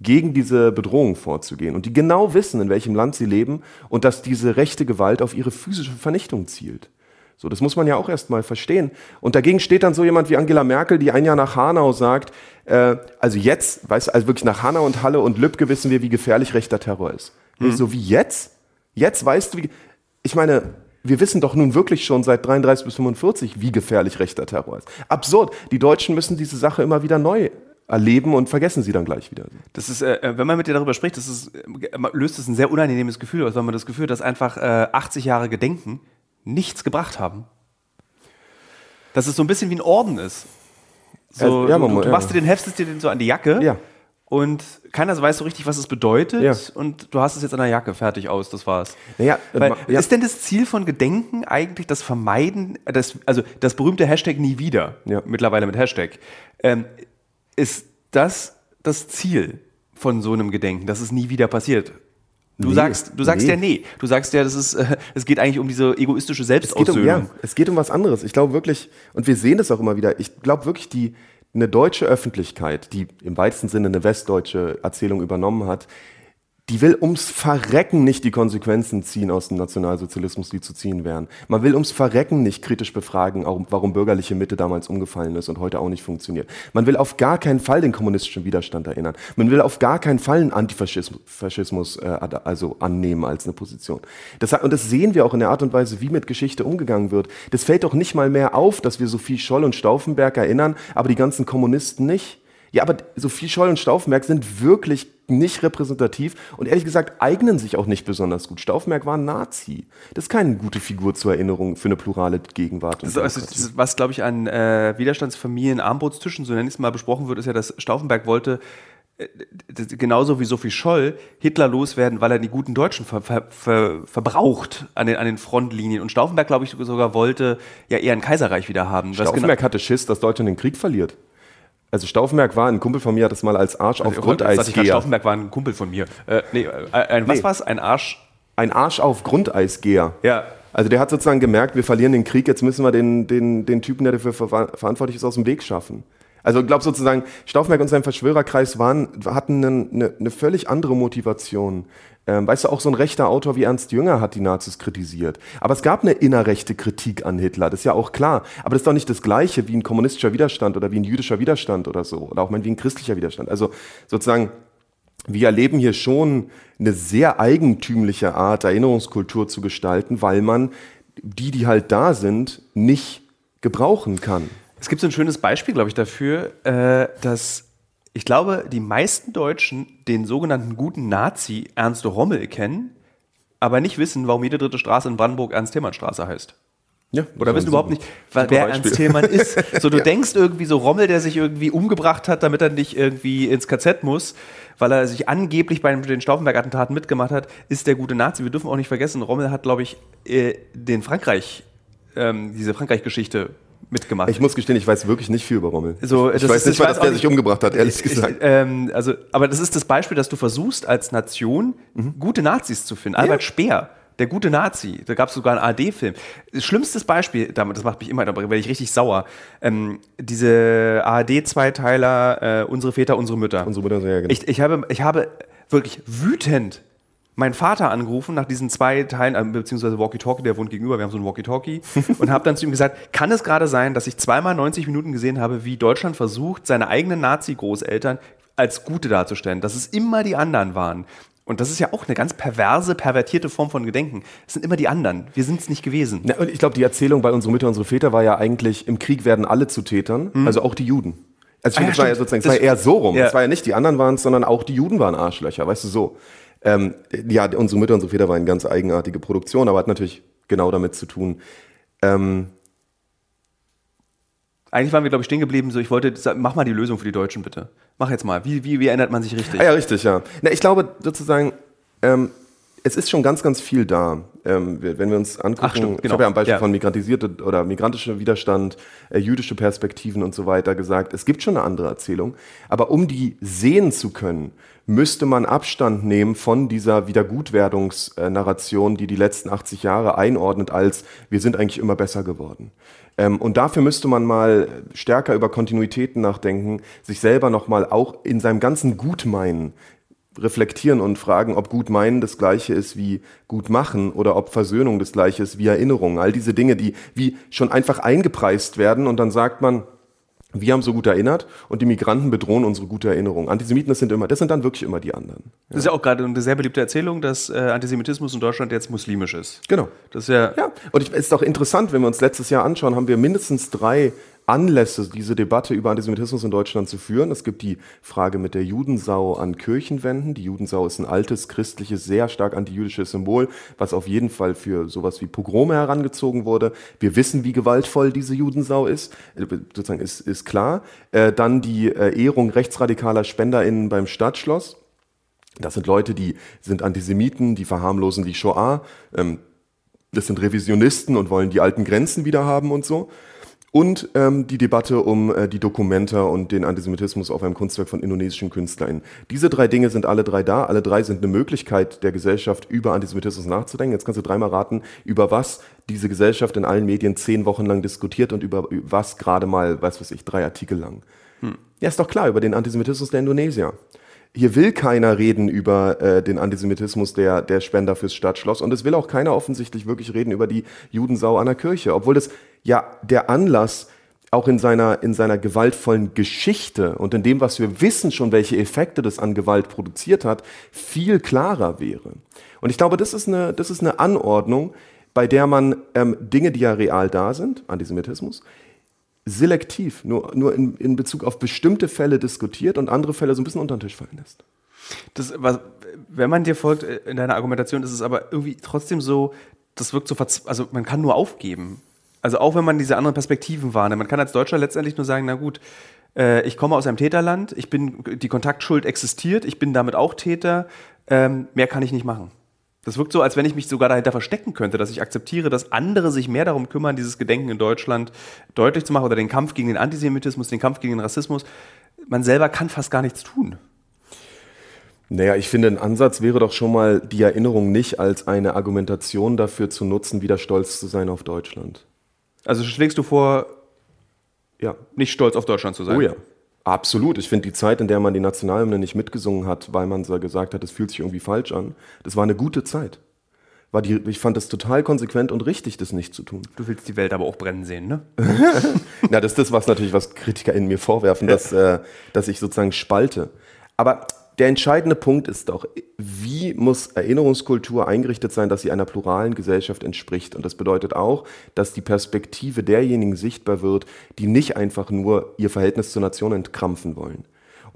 gegen diese Bedrohung vorzugehen und die genau wissen, in welchem Land sie leben und dass diese rechte Gewalt auf ihre physische Vernichtung zielt. So, das muss man ja auch erstmal verstehen. Und dagegen steht dann so jemand wie Angela Merkel, die ein Jahr nach Hanau sagt, äh, also jetzt, weißt du, also wirklich nach Hanau und Halle und Lübcke wissen wir, wie gefährlich rechter Terror ist. Mhm. So wie jetzt? Jetzt weißt du, wie, ich meine, wir wissen doch nun wirklich schon seit 33 bis 45, wie gefährlich rechter Terror ist. Absurd. Die Deutschen müssen diese Sache immer wieder neu erleben und vergessen sie dann gleich wieder. Das ist, äh, wenn man mit dir darüber spricht, das ist, äh, löst es ein sehr unangenehmes Gefühl aus, weil man das Gefühl, dass einfach äh, 80 Jahre Gedenken nichts gebracht haben. Dass es so ein bisschen wie ein Orden ist. So, also, ja, du, du, du machst dir den, heftest dir den so an die Jacke. Ja und keiner weiß so richtig, was es bedeutet. Ja. Und du hast es jetzt an der Jacke fertig aus, das war's. Naja, Weil, ja. Ist denn das Ziel von Gedenken eigentlich das Vermeiden, das, also das berühmte Hashtag nie wieder, ja. mittlerweile mit Hashtag, ähm, ist das das Ziel von so einem Gedenken, dass es nie wieder passiert? Du nee, sagst, du sagst nee. ja nee. Du sagst ja, das ist, äh, es geht eigentlich um diese egoistische Selbstaussöhnung. Es geht um, ja, es geht um was anderes. Ich glaube wirklich, und wir sehen das auch immer wieder, ich glaube wirklich, die, eine deutsche Öffentlichkeit, die im weitesten Sinne eine westdeutsche Erzählung übernommen hat, die will ums Verrecken nicht die Konsequenzen ziehen aus dem Nationalsozialismus, die zu ziehen wären. Man will ums Verrecken nicht kritisch befragen, warum bürgerliche Mitte damals umgefallen ist und heute auch nicht funktioniert. Man will auf gar keinen Fall den kommunistischen Widerstand erinnern. Man will auf gar keinen Fall einen Antifaschismus äh, also annehmen als eine Position. Das, und das sehen wir auch in der Art und Weise, wie mit Geschichte umgegangen wird. Das fällt doch nicht mal mehr auf, dass wir Sophie Scholl und Stauffenberg erinnern, aber die ganzen Kommunisten nicht. Ja, aber Sophie Scholl und Stauffenberg sind wirklich nicht repräsentativ und ehrlich gesagt eignen sich auch nicht besonders gut. Stauffenberg war ein Nazi. Das ist keine gute Figur zur Erinnerung für eine plurale Gegenwart. Das, also, das, was, glaube ich, an äh, Widerstandsfamilien, Armbrotstischen, so nenne ich es mal, besprochen wird, ist ja, dass Stauffenberg wollte, äh, genauso wie Sophie Scholl, Hitler loswerden, weil er die guten Deutschen ver, ver, ver, verbraucht an den, an den Frontlinien. Und Stauffenberg, glaube ich, sogar wollte ja eher ein Kaiserreich wieder haben. Stauffenberg genau hatte Schiss, dass Deutschland den Krieg verliert. Also Stauffenberg war ein Kumpel von mir, hat das mal als Arsch also auf Grundeis gehe. Stauffenberg war ein Kumpel von mir. Äh, nee, äh, ein, was nee. war's? Ein Arsch? Ein Arsch auf Grundeisgeher. Ja. Also der hat sozusagen gemerkt, wir verlieren den Krieg, jetzt müssen wir den, den, den Typen, der dafür ver verantwortlich ist, aus dem Weg schaffen. Also ich glaube sozusagen, Stauffenberg und sein Verschwörerkreis waren, hatten eine, eine, eine völlig andere Motivation. Ähm, weißt du, auch so ein rechter Autor wie Ernst Jünger hat die Nazis kritisiert. Aber es gab eine innerrechte Kritik an Hitler, das ist ja auch klar. Aber das ist doch nicht das Gleiche wie ein kommunistischer Widerstand oder wie ein jüdischer Widerstand oder so. Oder auch mal wie ein christlicher Widerstand. Also sozusagen, wir erleben hier schon eine sehr eigentümliche Art, Erinnerungskultur zu gestalten, weil man die, die halt da sind, nicht gebrauchen kann. Es gibt so ein schönes Beispiel, glaube ich, dafür, äh, dass ich glaube, die meisten Deutschen den sogenannten guten Nazi Ernst Rommel kennen, aber nicht wissen, warum jede dritte Straße in Brandenburg Ernst-Thälmann-Straße heißt. Ja, Oder wissen überhaupt nicht, wer Beispiel. Ernst Thälmann ist. So, du ja. denkst irgendwie so Rommel, der sich irgendwie umgebracht hat, damit er nicht irgendwie ins KZ muss, weil er sich angeblich bei den Stauffenberg-Attentaten mitgemacht hat, ist der gute Nazi. Wir dürfen auch nicht vergessen, Rommel hat, glaube ich, äh, den Frankreich, ähm, diese Frankreich-Geschichte mitgemacht. Ich muss gestehen, ich weiß wirklich nicht viel über Rommel. So, ich das weiß ist- nicht ich mal, weiß dass der sich umgebracht hat, ehrlich Ich- gesagt. ähm, also, aber das ist das Beispiel, dass du versuchst, als Nation gute Nazis zu finden. Albert Speer, der gute Nazi, da gab es sogar einen ARD-Film. Schlimmstes Beispiel, das macht mich immer, da werde ich richtig sauer. Ähm, diese ARD-Zweiteiler, äh, unsere Väter, unsere Mütter. Unsere Mutter so, ja, genau. Ich, ich, habe, ich habe wirklich wütend meinen Vater angerufen nach diesen zwei Teilen, äh, beziehungsweise Walkie-Talkie, der wohnt gegenüber, wir haben so ein Walkie-Talkie, und habe dann zu ihm gesagt, kann es gerade sein, dass ich zweimal 90 Minuten gesehen habe, wie Deutschland versucht, seine eigenen Nazi-Großeltern als Gute darzustellen, dass es immer die anderen waren. Und das ist ja auch eine ganz perverse, pervertierte Form von Gedenken. Es sind immer die anderen. Wir sind es nicht gewesen. Na, und ich glaube, die Erzählung bei unsere Mütter, unsere Väter war ja eigentlich, im Krieg werden alle zu Tätern, also auch die Juden. Also ich Ah, finde, ja, es war ja sozusagen, es war eher so rum. Ja. Es war ja nicht die anderen waren es, sondern auch die Juden waren Arschlöcher, weißt du so. Ähm, ja, unsere Mütter, unsere Väter war eine ganz eigenartige Produktion, aber hat natürlich genau damit zu tun. Ähm, Eigentlich waren wir, glaube ich, stehen geblieben, so ich wollte, mach mal die Lösung für die Deutschen bitte. Mach jetzt mal. Wie, wie, wie ändert man sich richtig? Ah ja, richtig, ja. Na, ich glaube sozusagen, ähm, es ist schon ganz, ganz viel da. Ähm, wenn wir uns angucken, Ach, stimmt, ich genau. habe ja am Beispiel Ja. von migrantisierte oder migrantischer Widerstand, äh, jüdische Perspektiven und so weiter gesagt, es gibt schon eine andere Erzählung. Aber um die sehen zu können, müsste man Abstand nehmen von dieser Wiedergutwerdungsnarration, die die letzten 80 Jahre einordnet als wir sind eigentlich immer besser geworden. Ähm, und dafür müsste man mal stärker über Kontinuitäten nachdenken, sich selber nochmal auch in seinem ganzen Gutmeinen reflektieren und fragen, ob gut meinen das gleiche ist wie gut machen oder ob Versöhnung das gleiche ist wie Erinnerung. All diese Dinge, die wie schon einfach eingepreist werden und dann sagt man, wir haben so gut erinnert und die Migranten bedrohen unsere gute Erinnerung. Antisemiten, das sind immer, das sind dann wirklich immer die anderen. Das ist ja auch gerade eine sehr beliebte Erzählung, dass äh, Antisemitismus in Deutschland jetzt muslimisch ist. Genau. Das ist ja, Ja, und ich, es ist auch interessant, wenn wir uns letztes Jahr anschauen, haben wir mindestens drei Anlässe, diese Debatte über Antisemitismus in Deutschland zu führen. Es gibt die Frage mit der Judensau an Kirchenwänden. Die Judensau ist ein altes, christliches, sehr stark antijüdisches Symbol, was auf jeden Fall für sowas wie Pogrome herangezogen wurde. Wir wissen, wie gewaltvoll diese Judensau ist. Äh, Sozusagen ist, ist klar. Äh, dann die äh, Ehrung rechtsradikaler SpenderInnen beim Stadtschloss. Das sind Leute, die sind Antisemiten, die verharmlosen die Shoah. Ähm, das sind Revisionisten und wollen die alten Grenzen wieder haben und so. Und ähm, die Debatte um äh, die Dokumenta und den Antisemitismus auf einem Kunstwerk von indonesischen KünstlerInnen. Diese drei Dinge sind alle drei da. Alle drei sind eine Möglichkeit der Gesellschaft, über Antisemitismus nachzudenken. Jetzt kannst du dreimal raten, über was diese Gesellschaft in allen Medien zehn Wochen lang diskutiert und über was gerade mal, was weiß ich, drei Artikel lang. Ja, ist doch klar, über den Antisemitismus der Indonesier. Hier will keiner reden über äh, den Antisemitismus der, der Spender fürs Stadtschloss und es will auch keiner offensichtlich wirklich reden über die Judensau an der Kirche, obwohl das ja der Anlass auch in seiner, in seiner gewaltvollen Geschichte und in dem, was wir wissen schon, welche Effekte das an Gewalt produziert hat, viel klarer wäre. Und ich glaube, das ist eine, das ist eine Anordnung, bei der man ähm, Dinge, die ja real da sind, Antisemitismus, selektiv, nur, nur in, in Bezug auf bestimmte Fälle diskutiert und andere Fälle so ein bisschen unter den Tisch fallen lässt. das, was, wenn man dir folgt äh, in deiner Argumentation, ist es aber irgendwie trotzdem so, das wirkt so, also man kann nur aufgeben. Also auch wenn man diese anderen Perspektiven wahrnimmt. Man kann als Deutscher letztendlich nur sagen, na gut, äh, ich komme aus einem Täterland, ich bin, die Kontaktschuld existiert, ich bin damit auch Täter, ähm, mehr kann ich nicht machen. Das wirkt so, als wenn ich mich sogar dahinter verstecken könnte, dass ich akzeptiere, dass andere sich mehr darum kümmern, dieses Gedenken in Deutschland deutlich zu machen oder den Kampf gegen den Antisemitismus, den Kampf gegen den Rassismus. Man selber kann fast gar nichts tun. Naja, ich finde, ein Ansatz wäre doch schon mal, die Erinnerung nicht als eine Argumentation dafür zu nutzen, wieder stolz zu sein auf Deutschland. Also schlägst du vor, Ja. nicht stolz auf Deutschland zu sein? Oh ja. Absolut. Ich finde die Zeit, in der man die Nationalhymne nicht mitgesungen hat, weil man so gesagt hat, es fühlt sich irgendwie falsch an, das war eine gute Zeit. War die, ich fand es total konsequent und richtig, das nicht zu tun. Du willst die Welt aber auch brennen sehen, ne? Na, das ist das, was natürlich was Kritiker in mir vorwerfen, dass, äh, dass ich sozusagen spalte. Aber der entscheidende Punkt ist doch, wie muss Erinnerungskultur eingerichtet sein, dass sie einer pluralen Gesellschaft entspricht? Und das bedeutet auch, dass die Perspektive derjenigen sichtbar wird, die nicht einfach nur ihr Verhältnis zur Nation entkrampfen wollen.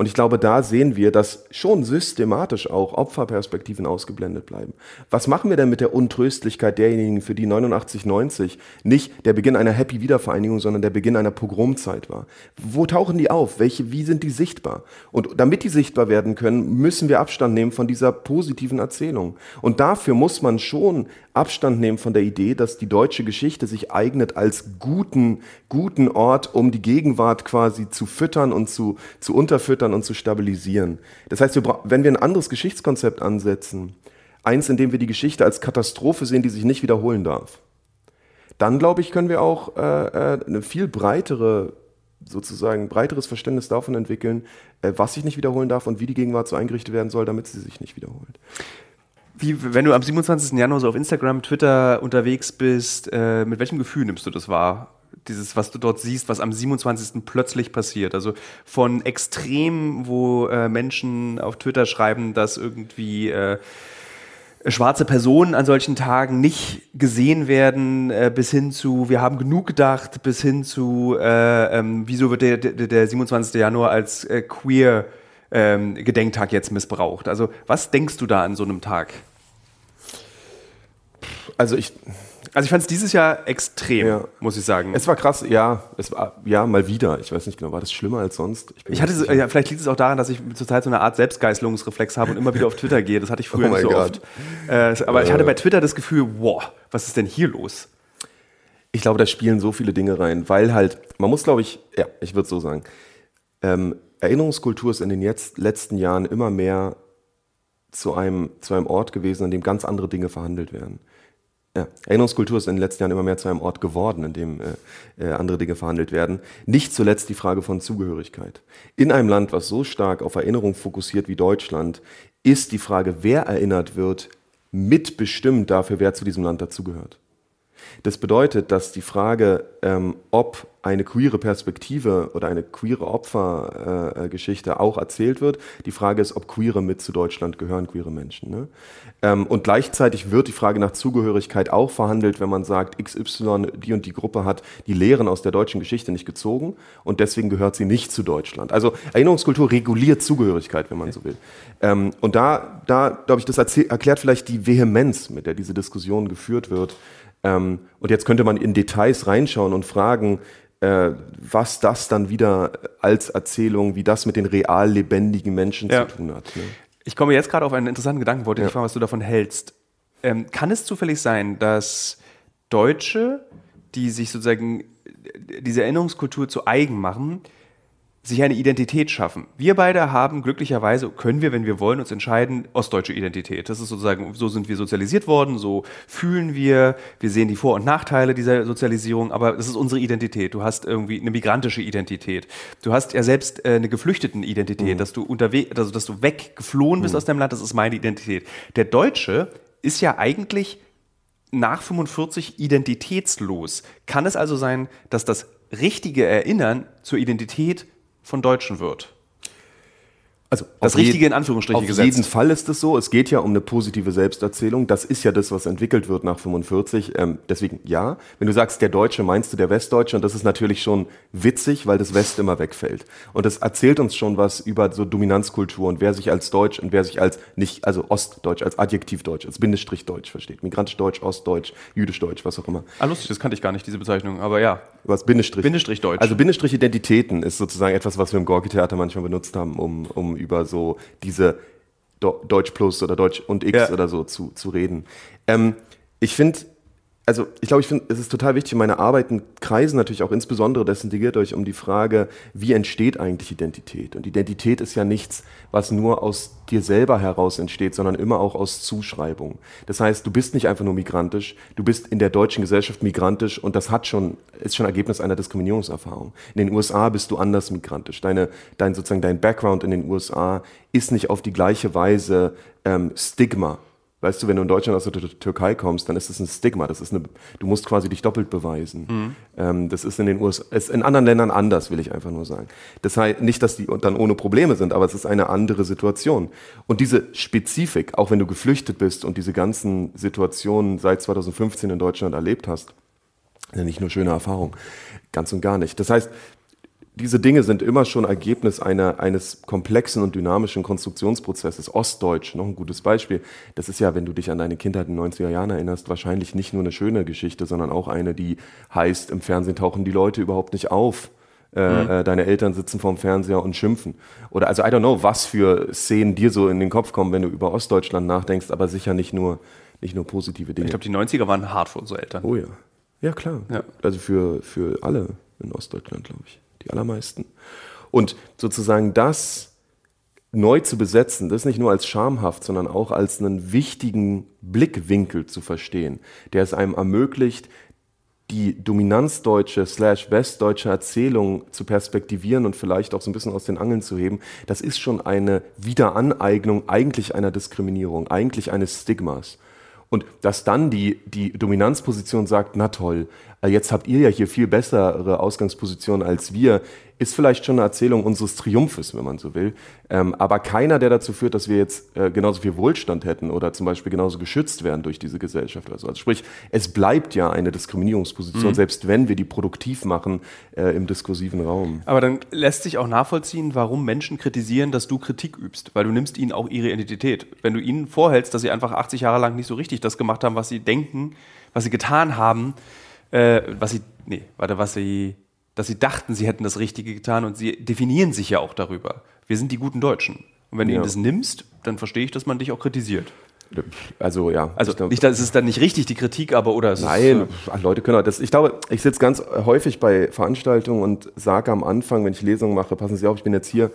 Und ich glaube, da sehen wir, dass schon systematisch auch Opferperspektiven ausgeblendet bleiben. Was machen wir denn mit der Untröstlichkeit derjenigen, für die 89, 90 nicht der Beginn einer Happy Wiedervereinigung, sondern der Beginn einer Pogromzeit war? Wo tauchen die auf? Welche, wie sind die sichtbar? Und damit die sichtbar werden können, müssen wir Abstand nehmen von dieser positiven Erzählung. Und dafür muss man schon Abstand nehmen von der Idee, dass die deutsche Geschichte sich eignet als guten, guten Ort, um die Gegenwart quasi zu füttern und zu, zu unterfüttern und zu stabilisieren. Das heißt, wir, wenn wir ein anderes Geschichtskonzept ansetzen, eins, in dem wir die Geschichte als Katastrophe sehen, die sich nicht wiederholen darf, dann glaube ich, können wir auch äh, äh eine viel breitere sozusagen breiteres Verständnis davon entwickeln, äh, was sich nicht wiederholen darf und wie die Gegenwart so eingerichtet werden soll, damit sie sich nicht wiederholt. Wie, wenn du am 27. Januar so auf Instagram, Twitter unterwegs bist, äh, mit welchem Gefühl nimmst du das wahr? Dieses, was du dort siehst, was am 27. plötzlich passiert. Also von Extremen, wo äh, Menschen auf Twitter schreiben, dass irgendwie äh, schwarze Personen an solchen Tagen nicht gesehen werden, äh, bis hin zu, wir haben genug gedacht, bis hin zu, äh, ähm, wieso wird der, der, der 27. Januar als äh, queer ähm, Gedenktag jetzt missbraucht? Also was denkst du da an so einem Tag? Also ich, also ich fand es dieses Jahr extrem, ja. muss ich sagen. Es war krass, ja, es war ja mal wieder. Ich weiß nicht genau, war das schlimmer als sonst? Ich, ich hatte, so, ja, vielleicht liegt es auch daran, dass ich zurzeit so eine Art Selbstgeißelungsreflex habe und immer wieder auf Twitter gehe. Das hatte ich früher oh nicht so God. oft. Äh, aber äh. ich hatte bei Twitter das Gefühl, wow, was ist denn hier los? Ich glaube, da spielen so viele Dinge rein, weil halt, man muss, glaube ich, ja, ich würde so sagen, ähm, Erinnerungskultur ist in den jetzt, letzten Jahren immer mehr zu einem, zu einem Ort gewesen, an dem ganz andere Dinge verhandelt werden. Ja, Erinnerungskultur ist in den letzten Jahren immer mehr zu einem Ort geworden, in dem äh, äh, andere Dinge verhandelt werden. Nicht zuletzt die Frage von Zugehörigkeit. In einem Land, was so stark auf Erinnerung fokussiert wie Deutschland, ist die Frage, wer erinnert wird, mitbestimmt dafür, wer zu diesem Land dazugehört. Das bedeutet, dass die Frage, ähm, ob eine queere Perspektive oder eine queere Opfergeschichte äh, auch erzählt wird, die Frage ist, ob Queere mit zu Deutschland gehören, queere Menschen. Ne? Ähm, und gleichzeitig wird die Frage nach Zugehörigkeit auch verhandelt, wenn man sagt, XY, die und die Gruppe hat die Lehren aus der deutschen Geschichte nicht gezogen und deswegen gehört sie nicht zu Deutschland. Also Erinnerungskultur reguliert Zugehörigkeit, wenn man so will. Ähm, und da, da glaube ich, das erklärt vielleicht die Vehemenz, mit der diese Diskussion geführt wird. Ähm, und jetzt könnte man in Details reinschauen und fragen, äh, was das dann wieder als Erzählung, wie das mit den real lebendigen Menschen ja. zu tun hat. Ne? Ich komme jetzt gerade auf einen interessanten Gedanken, wollte ja. ich fragen, was du davon hältst. Ähm, kann es zufällig sein, dass Deutsche, die sich sozusagen diese Erinnerungskultur zu eigen machen, sich eine Identität schaffen. Wir beide haben glücklicherweise, können wir, wenn wir wollen, uns entscheiden, ostdeutsche Identität. Das ist sozusagen, so sind wir sozialisiert worden, so fühlen wir, wir sehen die Vor- und Nachteile dieser Sozialisierung, aber das ist unsere Identität. Du hast irgendwie eine migrantische Identität. Du hast ja selbst äh, eine geflüchteten Identität, mhm. dass du unterwegs, also dass du weggeflohen bist mhm. aus deinem Land, das ist meine Identität. Der Deutsche ist ja eigentlich nach 45 identitätslos. Kann es also sein, dass das richtige Erinnern zur Identität von Deutschen wird. Also das Richtige in Anführungsstrichen auf gesetzt. Auf jeden Fall ist es so. Es geht ja um eine positive Selbsterzählung. Das ist ja das, was entwickelt wird nach 45. Ähm, deswegen ja. Wenn du sagst, der Deutsche, meinst du der Westdeutsche? Und das ist natürlich schon witzig, weil das West immer wegfällt. Und das erzählt uns schon was über so Dominanzkultur und wer sich als Deutsch und wer sich als nicht, also Ostdeutsch, als Adjektivdeutsch, als Bindestrich Deutsch versteht. Migrantisch Deutsch, Ostdeutsch, Jüdisch Deutsch, was auch immer. Ah, lustig, das kannte ich gar nicht, diese Bezeichnung. Aber ja. Was Bindestrich. Bindestrich Deutsch. Also Bindestrich Identitäten ist sozusagen etwas, was wir im Gorki-Theater manchmal benutzt haben, um, um über so diese Deutsch Plus oder Deutsch und X ja. oder so zu, zu reden. Ähm, ich finde, also ich glaube, ich finde, es ist total wichtig, meine Arbeiten kreisen natürlich auch insbesondere, das integriert euch um die Frage, wie entsteht eigentlich Identität? Und Identität ist ja nichts, was nur aus dir selber heraus entsteht, sondern immer auch aus Zuschreibung. Das heißt, du bist nicht einfach nur migrantisch, du bist in der deutschen Gesellschaft migrantisch und das hat schon, ist schon Ergebnis einer Diskriminierungserfahrung. In den USA bist du anders migrantisch. Deine, dein sozusagen dein Background in den USA ist nicht auf die gleiche Weise ähm, Stigma Weißt du, wenn du in Deutschland aus der Türkei kommst, dann ist das ein Stigma. Das ist eine, du musst quasi dich doppelt beweisen. Mhm. Ähm, das ist in den USA, ist in anderen Ländern anders, will ich einfach nur sagen. Das heißt nicht, dass die dann ohne Probleme sind, aber es ist eine andere Situation. Und diese Spezifik, auch wenn du geflüchtet bist und diese ganzen Situationen seit 2015 in Deutschland erlebt hast, sind nicht nur schöne Erfahrungen, ganz und gar nicht. Das heißt, diese Dinge sind immer schon Ergebnis einer, eines komplexen und dynamischen Konstruktionsprozesses. Ostdeutsch, noch ein gutes Beispiel. Das ist ja, wenn du dich an deine Kindheit in den 90er Jahren erinnerst, wahrscheinlich nicht nur eine schöne Geschichte, sondern auch eine, die heißt, im Fernsehen tauchen die Leute überhaupt nicht auf. Äh, mhm. Äh, deine Eltern sitzen vorm Fernseher und schimpfen. Oder also I don't know, was für Szenen dir so in den Kopf kommen, wenn du über Ostdeutschland nachdenkst, aber sicher nicht nur, nicht nur positive Dinge. Ich glaube, die 90er waren hart für unsere Eltern. Oh ja. Ja, klar. Ja. Also für, für alle in Ostdeutschland, glaube ich. Die allermeisten. Und sozusagen das neu zu besetzen, das nicht nur als schamhaft, sondern auch als einen wichtigen Blickwinkel zu verstehen, der es einem ermöglicht, die dominanzdeutsche slash westdeutsche Erzählung zu perspektivieren und vielleicht auch so ein bisschen aus den Angeln zu heben, das ist schon eine Wiederaneignung eigentlich einer Diskriminierung, eigentlich eines Stigmas. Und dass dann die, die Dominanzposition sagt, na toll, äh, jetzt habt ihr ja hier viel bessere Ausgangspositionen als wir, ist vielleicht schon eine Erzählung unseres Triumphes, wenn man so will. Ähm, aber keiner, der dazu führt, dass wir jetzt äh, genauso viel Wohlstand hätten oder zum Beispiel genauso geschützt werden durch diese Gesellschaft. Also, also sprich, es bleibt ja eine Diskriminierungsposition, mhm. selbst wenn wir die produktiv machen äh, im diskursiven Raum. Aber dann lässt sich auch nachvollziehen, warum Menschen kritisieren, dass du Kritik übst, weil du nimmst ihnen auch ihre Identität. Wenn du ihnen vorhältst, dass sie einfach 80 Jahre lang nicht so richtig das gemacht haben, was sie denken, was sie getan haben, äh, was sie, nee, warte, was sie, dass sie dachten, sie hätten das Richtige getan und sie definieren sich ja auch darüber. Wir sind die guten Deutschen. Und wenn ja. du ihnen das nimmst, dann verstehe ich, dass man dich auch kritisiert. Also ja. Also nicht, das ist dann nicht richtig die Kritik, aber oder Nein, ist, äh Leute können das. Ich glaube, ich sitze ganz häufig bei Veranstaltungen und sage am Anfang, wenn ich Lesungen mache, passen Sie auf, ich bin jetzt hier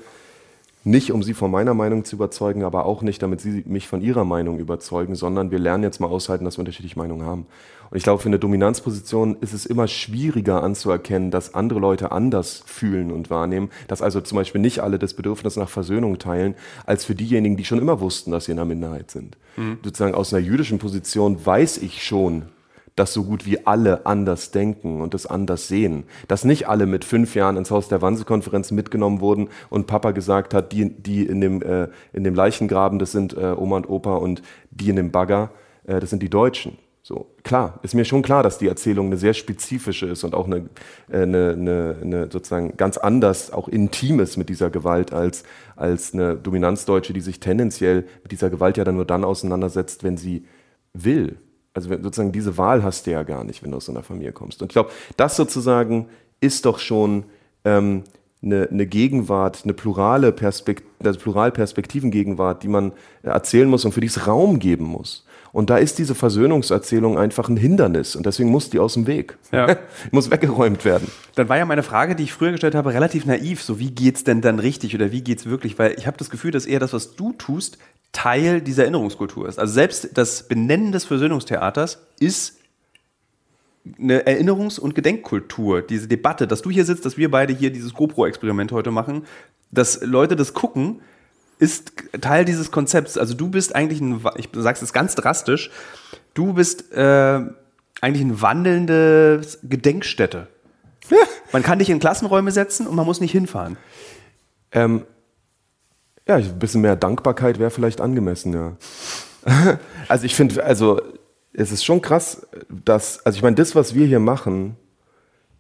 nicht, um Sie von meiner Meinung zu überzeugen, aber auch nicht, damit Sie mich von Ihrer Meinung überzeugen, sondern wir lernen jetzt mal aushalten, dass wir unterschiedliche Meinungen haben. Und ich glaube, für eine Dominanzposition ist es immer schwieriger anzuerkennen, dass andere Leute anders fühlen und wahrnehmen, dass also zum Beispiel nicht alle das Bedürfnis nach Versöhnung teilen, als für diejenigen, die schon immer wussten, dass sie in einer Minderheit sind. Mhm. Sozusagen aus einer jüdischen Position weiß ich schon, dass so gut wie alle anders denken und das anders sehen. Dass nicht alle mit fünf Jahren ins Haus der Wannsee-Konferenz mitgenommen wurden und Papa gesagt hat, die, die in, dem, äh, in dem Leichengraben, das sind äh, Oma und Opa und die in dem Bagger, äh, das sind die Deutschen. So, klar, ist mir schon klar, dass die Erzählung eine sehr spezifische ist und auch eine, äh, eine, eine, eine sozusagen ganz anders, auch intimes mit dieser Gewalt als, als eine Dominanzdeutsche, die sich tendenziell mit dieser Gewalt ja dann nur dann auseinandersetzt, wenn sie will. Also sozusagen diese Wahl hast du ja gar nicht, wenn du aus so einer Familie kommst. Und ich glaube, das sozusagen ist doch schon ähm, eine, eine Gegenwart, eine plurale Perspekt also Pluralperspektivengegenwart, die man erzählen muss und für die es Raum geben muss. Und da ist diese Versöhnungserzählung einfach ein Hindernis und deswegen muss die aus dem Weg. Ja. muss weggeräumt werden. Dann war ja meine Frage, die ich früher gestellt habe, relativ naiv. So, wie geht's denn dann richtig oder wie geht's wirklich? Weil ich habe das Gefühl, dass eher das, was du tust, Teil dieser Erinnerungskultur ist. Also selbst das Benennen des Versöhnungstheaters ist eine Erinnerungs- und Gedenkkultur, diese Debatte, dass du hier sitzt, dass wir beide hier dieses GoPro-Experiment heute machen, dass Leute das gucken, ist Teil dieses Konzepts. Also du bist eigentlich ein, ich sag's es ganz drastisch, du bist äh, eigentlich eine wandelnde Gedenkstätte. man kann dich in Klassenräume setzen und man muss nicht hinfahren. Ähm, ja, ein bisschen mehr Dankbarkeit wäre vielleicht angemessen, ja. also ich finde, also es ist schon krass, dass, also ich meine, das, was wir hier machen,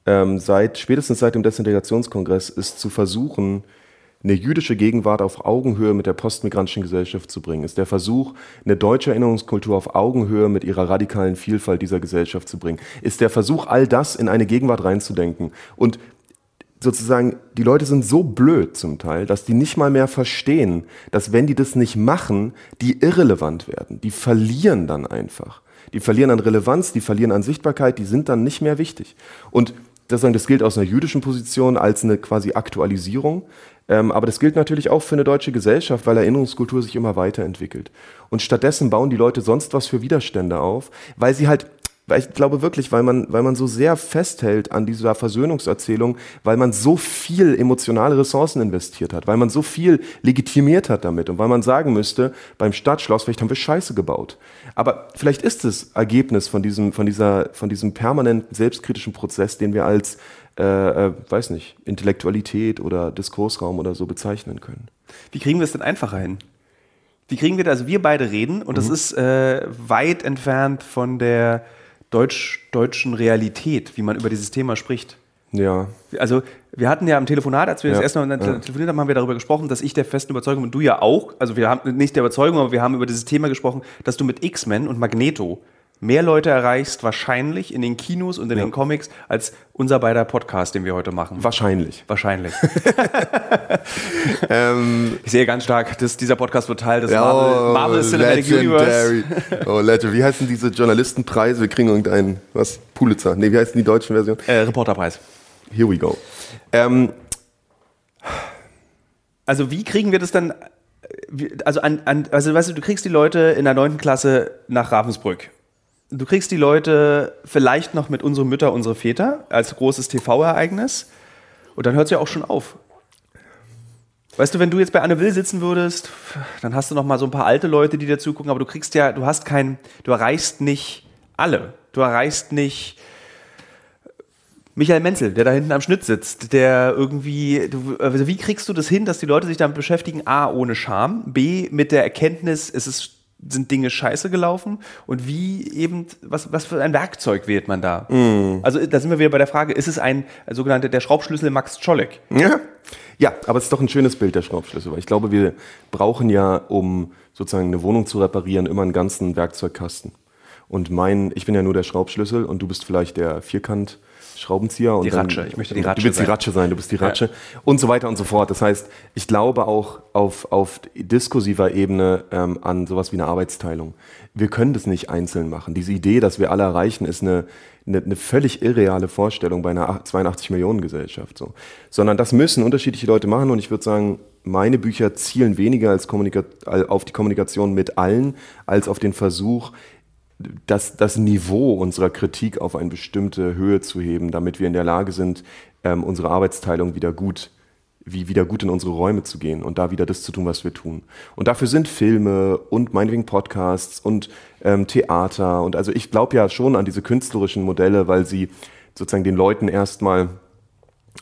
ähm, seit spätestens seit dem Desintegrationskongress, ist zu versuchen, eine jüdische Gegenwart auf Augenhöhe mit der postmigrantischen Gesellschaft zu bringen, ist der Versuch, eine deutsche Erinnerungskultur auf Augenhöhe mit ihrer radikalen Vielfalt dieser Gesellschaft zu bringen, ist der Versuch, all das in eine Gegenwart reinzudenken. Und sozusagen, die Leute sind so blöd zum Teil, dass die nicht mal mehr verstehen, dass wenn die das nicht machen, die irrelevant werden. Die verlieren dann einfach. Die verlieren an Relevanz, die verlieren an Sichtbarkeit, die sind dann nicht mehr wichtig. Und das, gilt aus einer jüdischen Position als eine quasi Aktualisierung. Ähm, aber das gilt natürlich auch für eine deutsche Gesellschaft, weil Erinnerungskultur sich immer weiterentwickelt. Und stattdessen bauen die Leute sonst was für Widerstände auf, weil sie halt weil ich glaube wirklich, weil man, weil man so sehr festhält an dieser Versöhnungserzählung, weil man so viel emotionale Ressourcen investiert hat, weil man so viel legitimiert hat damit und weil man sagen müsste, beim Stadtschloss, vielleicht haben wir Scheiße gebaut. Aber vielleicht ist es Ergebnis von diesem, von dieser, von diesem permanenten selbstkritischen Prozess, den wir als äh, äh, weiß nicht, Intellektualität oder Diskursraum oder so bezeichnen können. Wie kriegen wir es denn einfacher hin? Wie kriegen wir das? Also wir beide reden und mhm. das ist äh, weit entfernt von der deutsch, deutschen Realität, wie man über dieses Thema spricht. Ja. Also wir hatten ja am Telefonat, als wir Ja, das erste Mal ja. telefoniert haben, haben wir darüber gesprochen, dass ich der festen Überzeugung und du ja auch, also wir haben nicht der Überzeugung, aber wir haben über dieses Thema gesprochen, dass du mit X-Men und Magneto mehr Leute erreichst, wahrscheinlich in den Kinos und in den Comics, als unser beider Podcast, den wir heute machen. Wahrscheinlich. Wahrscheinlich. Ähm, Ich sehe ganz stark, dass dieser Podcast wird Teil des Marvel, Marvel Cinematic Universe. Legendary. Oh, Legendary. Wie heißen diese Journalistenpreise? Wir kriegen irgendeinen, was? Pulitzer. Nee, wie heißen die deutschen Version? Äh, Reporterpreis. Here we go. Ähm, Also wie kriegen wir das dann? äh, Also, an, an, also weißt du, du kriegst die Leute in der 9. Klasse nach Ravensbrück. Du kriegst die Leute vielleicht noch mit unsere Mütter, unsere Väter als großes TV-Ereignis. Und dann hört es ja auch schon auf. Weißt du, wenn du jetzt bei Anne Will sitzen würdest, dann hast du noch mal so ein paar alte Leute, die dir zugucken, aber du kriegst ja, du hast kein, du erreichst nicht alle. Du erreichst nicht Michael Menzel, der da hinten am Schnitt sitzt, der irgendwie, du, also wie kriegst du das hin, dass die Leute sich damit beschäftigen? A, ohne Scham, B, mit der Erkenntnis, es ist, sind Dinge scheiße gelaufen und wie eben, was, was für ein Werkzeug wählt man da? Also da sind wir wieder bei der Frage, ist es ein, ein sogenannter, der Schraubschlüssel Max Czolek? Ja. ja, aber es ist doch ein schönes Bild der Schraubschlüssel, weil ich glaube, wir brauchen ja, um sozusagen eine Wohnung zu reparieren, immer einen ganzen Werkzeugkasten. Und mein, ich bin ja nur der Schraubschlüssel und du bist vielleicht der Vierkant. Schraubenzieher und Die dann- Ratsche. Ich möchte die Du Ratsche willst die sein. Ratsche sein, du bist die Ratsche und so weiter und so fort. Das heißt, ich glaube auch auf, auf diskursiver Ebene ähm, an sowas wie eine Arbeitsteilung. Wir können das nicht einzeln machen. Diese Idee, dass wir alle erreichen, ist eine, eine, eine völlig irreale Vorstellung bei einer 82 Millionen Gesellschaft. So. Sondern das müssen unterschiedliche Leute machen und ich würde sagen, meine Bücher zielen weniger als Kommunika auf die Kommunikation mit allen, als auf den Versuch, das, das Niveau unserer Kritik auf eine bestimmte Höhe zu heben, damit wir in der Lage sind, ähm, unsere Arbeitsteilung wieder gut, wie wieder gut in unsere Räume zu gehen und da wieder das zu tun, was wir tun. Und dafür sind Filme und meinetwegen Podcasts und ähm, Theater und also ich glaube ja schon an diese künstlerischen Modelle, weil sie sozusagen den Leuten erstmal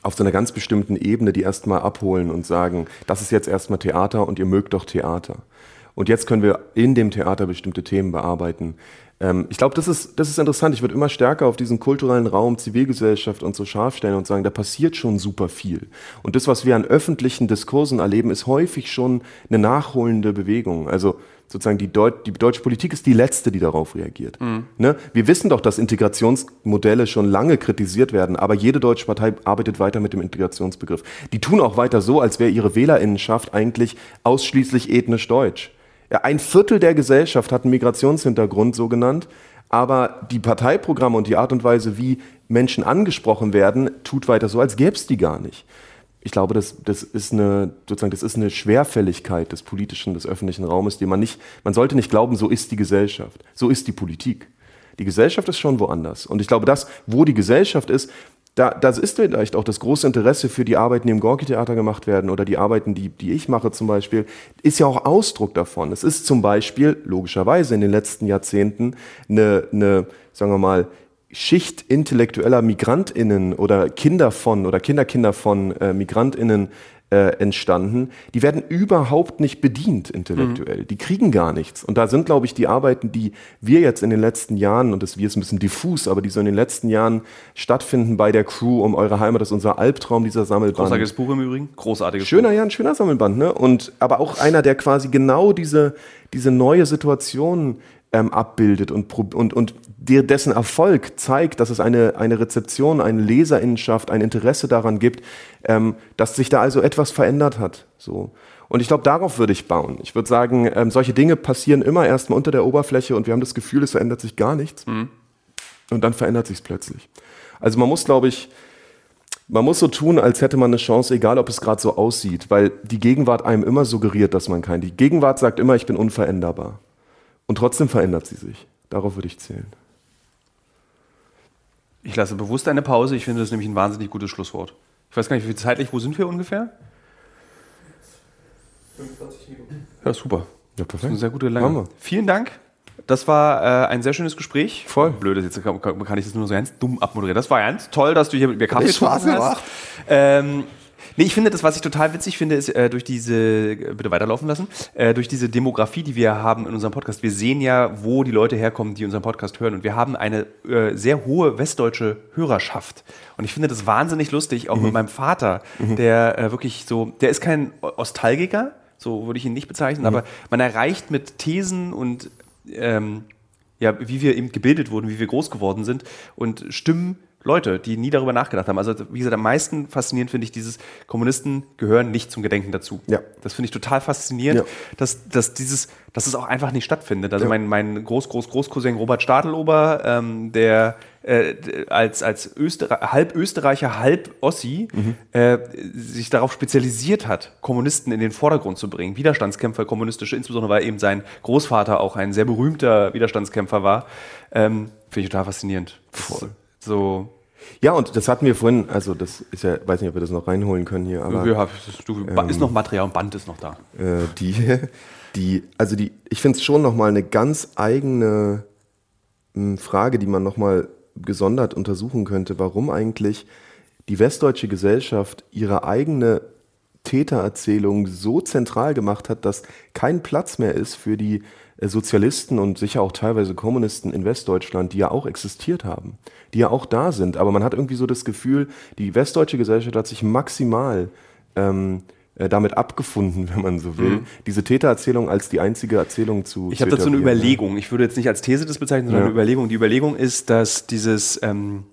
auf so einer ganz bestimmten Ebene die erstmal abholen und sagen, das ist jetzt erstmal Theater und ihr mögt doch Theater. Und jetzt können wir in dem Theater bestimmte Themen bearbeiten. Ähm, ich glaube, das ist, das ist interessant. Ich würde immer stärker auf diesen kulturellen Raum, Zivilgesellschaft und so scharf stellen und sagen, da passiert schon super viel. Und das, was wir an öffentlichen Diskursen erleben, ist häufig schon eine nachholende Bewegung. Also sozusagen die, Deut die deutsche Politik ist die letzte, die darauf reagiert. Ne? Wir wissen doch, dass Integrationsmodelle schon lange kritisiert werden, aber jede deutsche Partei arbeitet weiter mit dem Integrationsbegriff. Die tun auch weiter so, als wäre ihre Wählerinnenschaft eigentlich ausschließlich ethnisch deutsch. Ein Viertel der Gesellschaft hat einen Migrationshintergrund, so genannt, aber die Parteiprogramme und die Art und Weise, wie Menschen angesprochen werden, tut weiter so, als gäbe es die gar nicht. Ich glaube, das, das, ist eine, sozusagen, das ist eine Schwerfälligkeit des politischen, des öffentlichen Raumes, die man nicht, man sollte nicht glauben, so ist die Gesellschaft, so ist die Politik. Die Gesellschaft ist schon woanders. Und ich glaube, das, wo die Gesellschaft ist, da, das ist vielleicht auch das große Interesse für die Arbeiten, die im Gorki-Theater gemacht werden oder die Arbeiten, die, die ich mache zum Beispiel, ist ja auch Ausdruck davon. Es ist zum Beispiel logischerweise in den letzten Jahrzehnten eine, eine sagen wir mal, Schicht intellektueller MigrantInnen oder Kinder von oder Kinderkinder von äh, MigrantInnen äh, entstanden, die werden überhaupt nicht bedient intellektuell. Die kriegen gar nichts. Und da sind, glaube ich, die Arbeiten, die wir jetzt in den letzten Jahren, und das wir ist ein bisschen diffus, aber die so in den letzten Jahren stattfinden bei der Crew um eure Heimat, das ist unser Albtraum dieser Sammelband. Großartiges Buch im Übrigen. Großartiges Schöner, Buch. ja, ein schöner Sammelband, ne? Und aber auch einer, der quasi genau diese, diese neue Situation ähm, abbildet und, und, und dessen Erfolg zeigt, dass es eine, eine Rezeption, eine Leserinnenschaft, ein Interesse daran gibt, ähm, dass sich da also etwas verändert hat. So. Und ich glaube, darauf würde ich bauen. Ich würde sagen, ähm, solche Dinge passieren immer erstmal unter der Oberfläche und wir haben das Gefühl, es verändert sich gar nichts. Und dann verändert sich es plötzlich. Also man muss, glaube ich, man muss so tun, als hätte man eine Chance, egal ob es gerade so aussieht, weil die Gegenwart einem immer suggeriert, dass man kein. Die Gegenwart sagt immer, ich bin unveränderbar. Und trotzdem verändert sie sich. Darauf würde ich zählen. Ich lasse bewusst eine Pause. Ich finde das nämlich ein wahnsinnig gutes Schlusswort. Ich weiß gar nicht, wie viel zeitlich, wo sind wir ungefähr? 45 Minuten. Ja, super. Ja, Das ist eine sehr gute wir. Vielen Dank. Das war äh, ein sehr schönes Gespräch. Voll. Blöd, jetzt kann, kann ich das nur so ganz dumm abmoderieren. Das war ganz toll, dass du hier mit mir Kaffee getrunken gemacht. hast. Ähm, Nee, ich finde, das, was ich total witzig finde, ist äh, durch diese, äh, bitte weiterlaufen lassen, äh, durch diese Demografie, die wir haben in unserem Podcast. Wir sehen ja, wo die Leute herkommen, die unseren Podcast hören. Und wir haben eine äh, sehr hohe westdeutsche Hörerschaft. Und ich finde das wahnsinnig lustig, auch mhm. mit meinem Vater, mhm. der äh, wirklich so, der ist kein Ostalgiker, so würde ich ihn nicht bezeichnen, mhm. aber man erreicht mit Thesen und ähm, ja, wie wir eben gebildet wurden, wie wir groß geworden sind und Stimmen Leute, die nie darüber nachgedacht haben. Also, wie gesagt, am meisten faszinierend finde ich dieses, Kommunisten gehören nicht zum Gedenken dazu. Ja. Das finde ich total faszinierend, ja. dass, dass, dieses, dass es auch einfach nicht stattfindet. Also, ja. mein, mein Groß, Groß, Großcousin Robert Stadelober, ähm, der äh, als, als Öster halb Österreicher, halb Ossi mhm. äh, sich darauf spezialisiert hat, Kommunisten in den Vordergrund zu bringen. Widerstandskämpfer, kommunistische, insbesondere weil eben sein Großvater auch ein sehr berühmter Widerstandskämpfer war. Ähm, finde ich total faszinierend. Voll. So. Ja, und das hatten wir vorhin, also das ist ja, weiß nicht, ob wir das noch reinholen können hier, aber. Ja, du, ähm, ist noch Material und Band ist noch da. Äh, die, die, also die, ich finde es schon nochmal eine ganz eigene hm, Frage, die man nochmal gesondert untersuchen könnte, warum eigentlich die westdeutsche Gesellschaft ihre eigene Tätererzählung so zentral gemacht hat, dass kein Platz mehr ist für die Sozialisten und sicher auch teilweise Kommunisten in Westdeutschland, die ja auch existiert haben, die ja auch da sind. Aber man hat irgendwie so das Gefühl, die westdeutsche Gesellschaft hat sich maximal ähm, äh, damit abgefunden, wenn man so will, mhm. diese Tätererzählung als die einzige Erzählung zu. Ich habe dazu eine Überlegung. Ich würde jetzt nicht als These das bezeichnen, sondern ja. eine Überlegung. Die Überlegung ist, dass dieses ähm,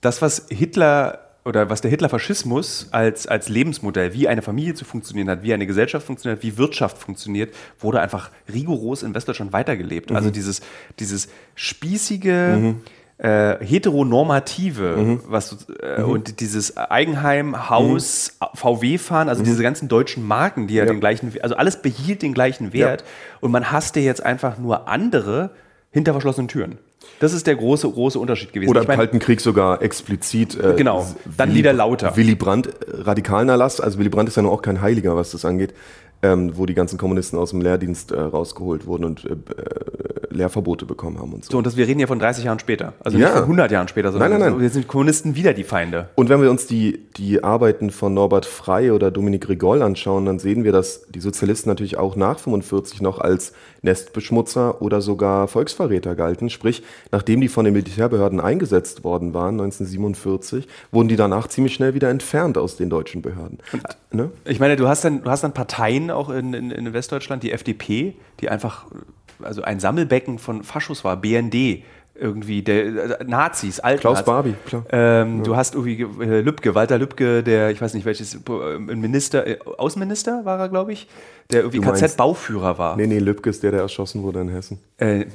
das, was Hitler oder was der Hitlerfaschismus als, als Lebensmodell, wie eine Familie zu funktionieren hat, wie eine Gesellschaft funktioniert, wie Wirtschaft funktioniert, wurde einfach rigoros in Westdeutschland weitergelebt. Also mhm. Also dieses, dieses spießige, mhm. äh, heteronormative, mhm. was äh, mhm. und dieses Eigenheim, Haus, mhm. VW-Fahren, also mhm. diese ganzen deutschen Marken, die ja, ja, den gleichen, also alles behielt den gleichen Wert ja. und man hasste jetzt einfach nur andere hinter verschlossenen Türen. Das ist der große, große Unterschied gewesen. Oder im Kalten Krieg sogar explizit. Äh, genau, dann Willy, wieder lauter. Willy Brandt, äh, radikalen Erlass. Also Willy Brandt ist ja noch auch kein Heiliger, was das angeht ähm, wo die ganzen Kommunisten aus dem Lehrdienst äh, rausgeholt wurden und äh, äh Lehrverbote bekommen haben und so. So, und das, wir reden ja von 30 Jahren später. Also ja. nicht von 100 Jahren später, sondern nein, nein, nein. wir sind Kommunisten wieder die Feinde. Und wenn wir uns die, die Arbeiten von Norbert Frey oder Dominique Rigoll anschauen, dann sehen wir, dass die Sozialisten natürlich auch nach 45 noch als Nestbeschmutzer oder sogar Volksverräter galten. Sprich, nachdem die von den Militärbehörden eingesetzt worden waren, 1947, wurden die danach ziemlich schnell wieder entfernt aus den deutschen Behörden. Und, ne? Ich meine, du hast dann, du hast dann Parteien auch in, in, in Westdeutschland, die FDP, die einfach also ein Sammelbecken von Faschos war, BND, irgendwie der äh, Nazis, Alt Klaus Barbie, klar. Ähm, ja. Du hast irgendwie äh, Lübcke, Walter Lübcke, der, ich weiß nicht welches, äh, Minister, äh, Außenminister war er, glaube ich, der irgendwie KZ-Bauführer war. Nee, nee, Lübcke ist der, der erschossen wurde in Hessen. Äh, äh,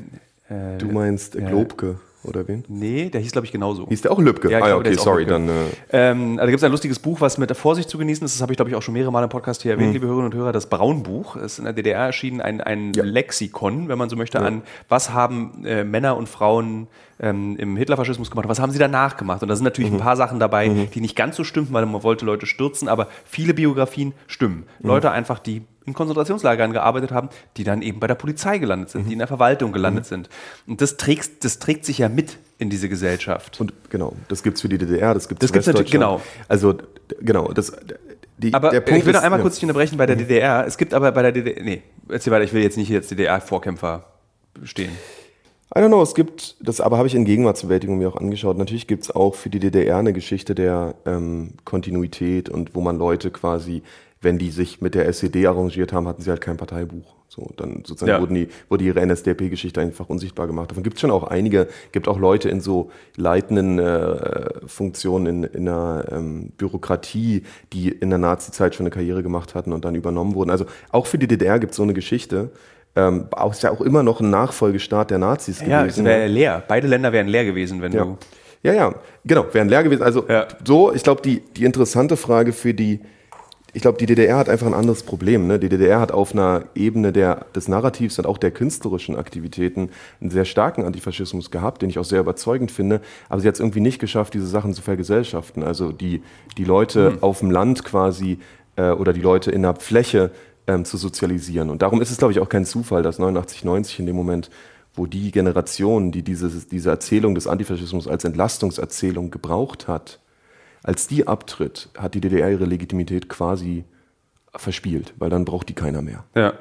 du meinst Globke. Oder wen? Nee, der hieß, glaube ich, genauso. Hieß der auch Lübcke? Ja, ah, ja, okay, sorry. Dann, äh ähm, also gibt es ein lustiges Buch, was mit der Vorsicht zu genießen ist. Das habe ich, glaube ich, auch schon mehrere Mal im Podcast hier erwähnt, mhm. liebe Hörerinnen und Hörer. Das Braunbuch ist in der DDR erschienen, ein, ein ja. Lexikon, wenn man so möchte, ja. an was haben äh, Männer und Frauen ähm, im Hitlerfaschismus gemacht, was haben sie danach gemacht. Und da sind natürlich mhm. ein paar Sachen dabei, mhm. die nicht ganz so stimmen, weil man wollte Leute stürzen, aber viele Biografien stimmen. Mhm. Leute einfach, die in Konzentrationslagern gearbeitet haben, die dann eben bei der Polizei gelandet sind, mhm. die in der Verwaltung gelandet mhm. sind. Und das trägt, das trägt sich ja mit in diese Gesellschaft. Und genau, das gibt es für die DDR, das gibt es Das natürlich, genau. Also, genau, das. Die, aber ich will noch einmal ja. kurz unterbrechen bei der mhm. DDR. Es gibt aber bei der DDR, nee, erzähl weiter, ich will jetzt nicht hier als DDR-Vorkämpfer stehen. I don't know, es gibt, das aber habe ich in Gegenwartsbewältigung mir auch angeschaut. Natürlich gibt es auch für die DDR eine Geschichte der ähm, Kontinuität und wo man Leute quasi wenn die sich mit der SED arrangiert haben, hatten sie halt kein Parteibuch. So, dann sozusagen ja. wurden die, wurde ihre NSDAP-Geschichte einfach unsichtbar gemacht. Davon gibt es schon auch einige, gibt auch Leute in so leitenden äh, Funktionen in, in der ähm, Bürokratie, die in der Nazi-Zeit schon eine Karriere gemacht hatten und dann übernommen wurden. Also auch für die DDR gibt es so eine Geschichte. Ähm, auch, ist ja auch immer noch ein Nachfolgestaat der Nazis ja, gewesen. Ja, es wäre leer. Beide Länder wären leer gewesen, wenn ja. du. Ja, ja, genau, wären leer gewesen. Also ja. so, ich glaube, die, die interessante Frage für die ich glaube, die DDR hat einfach ein anderes Problem. Ne? Die DDR hat auf einer Ebene der, des Narrativs und auch der künstlerischen Aktivitäten einen sehr starken Antifaschismus gehabt, den ich auch sehr überzeugend finde. Aber sie hat es irgendwie nicht geschafft, diese Sachen zu vergesellschaften. Also die, die Leute mhm. auf dem Land quasi äh, oder die Leute in der Fläche ähm, zu sozialisieren. Und darum ist es, glaube ich, auch kein Zufall, dass 89, 90 in dem Moment wo die Generation, die diese, diese Erzählung des Antifaschismus als Entlastungserzählung gebraucht hat, Als die abtritt, hat die DDR ihre Legitimität quasi verspielt, weil dann braucht die keiner mehr. Ja.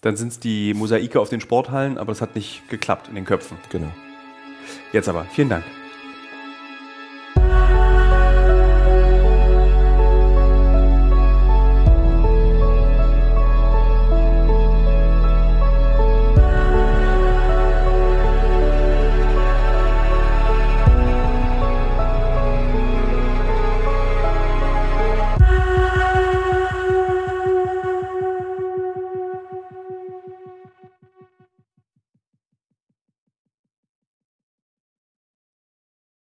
Dann sind es die Mosaike auf den Sporthallen, aber das hat nicht geklappt in den Köpfen. Genau. Jetzt aber, vielen Dank.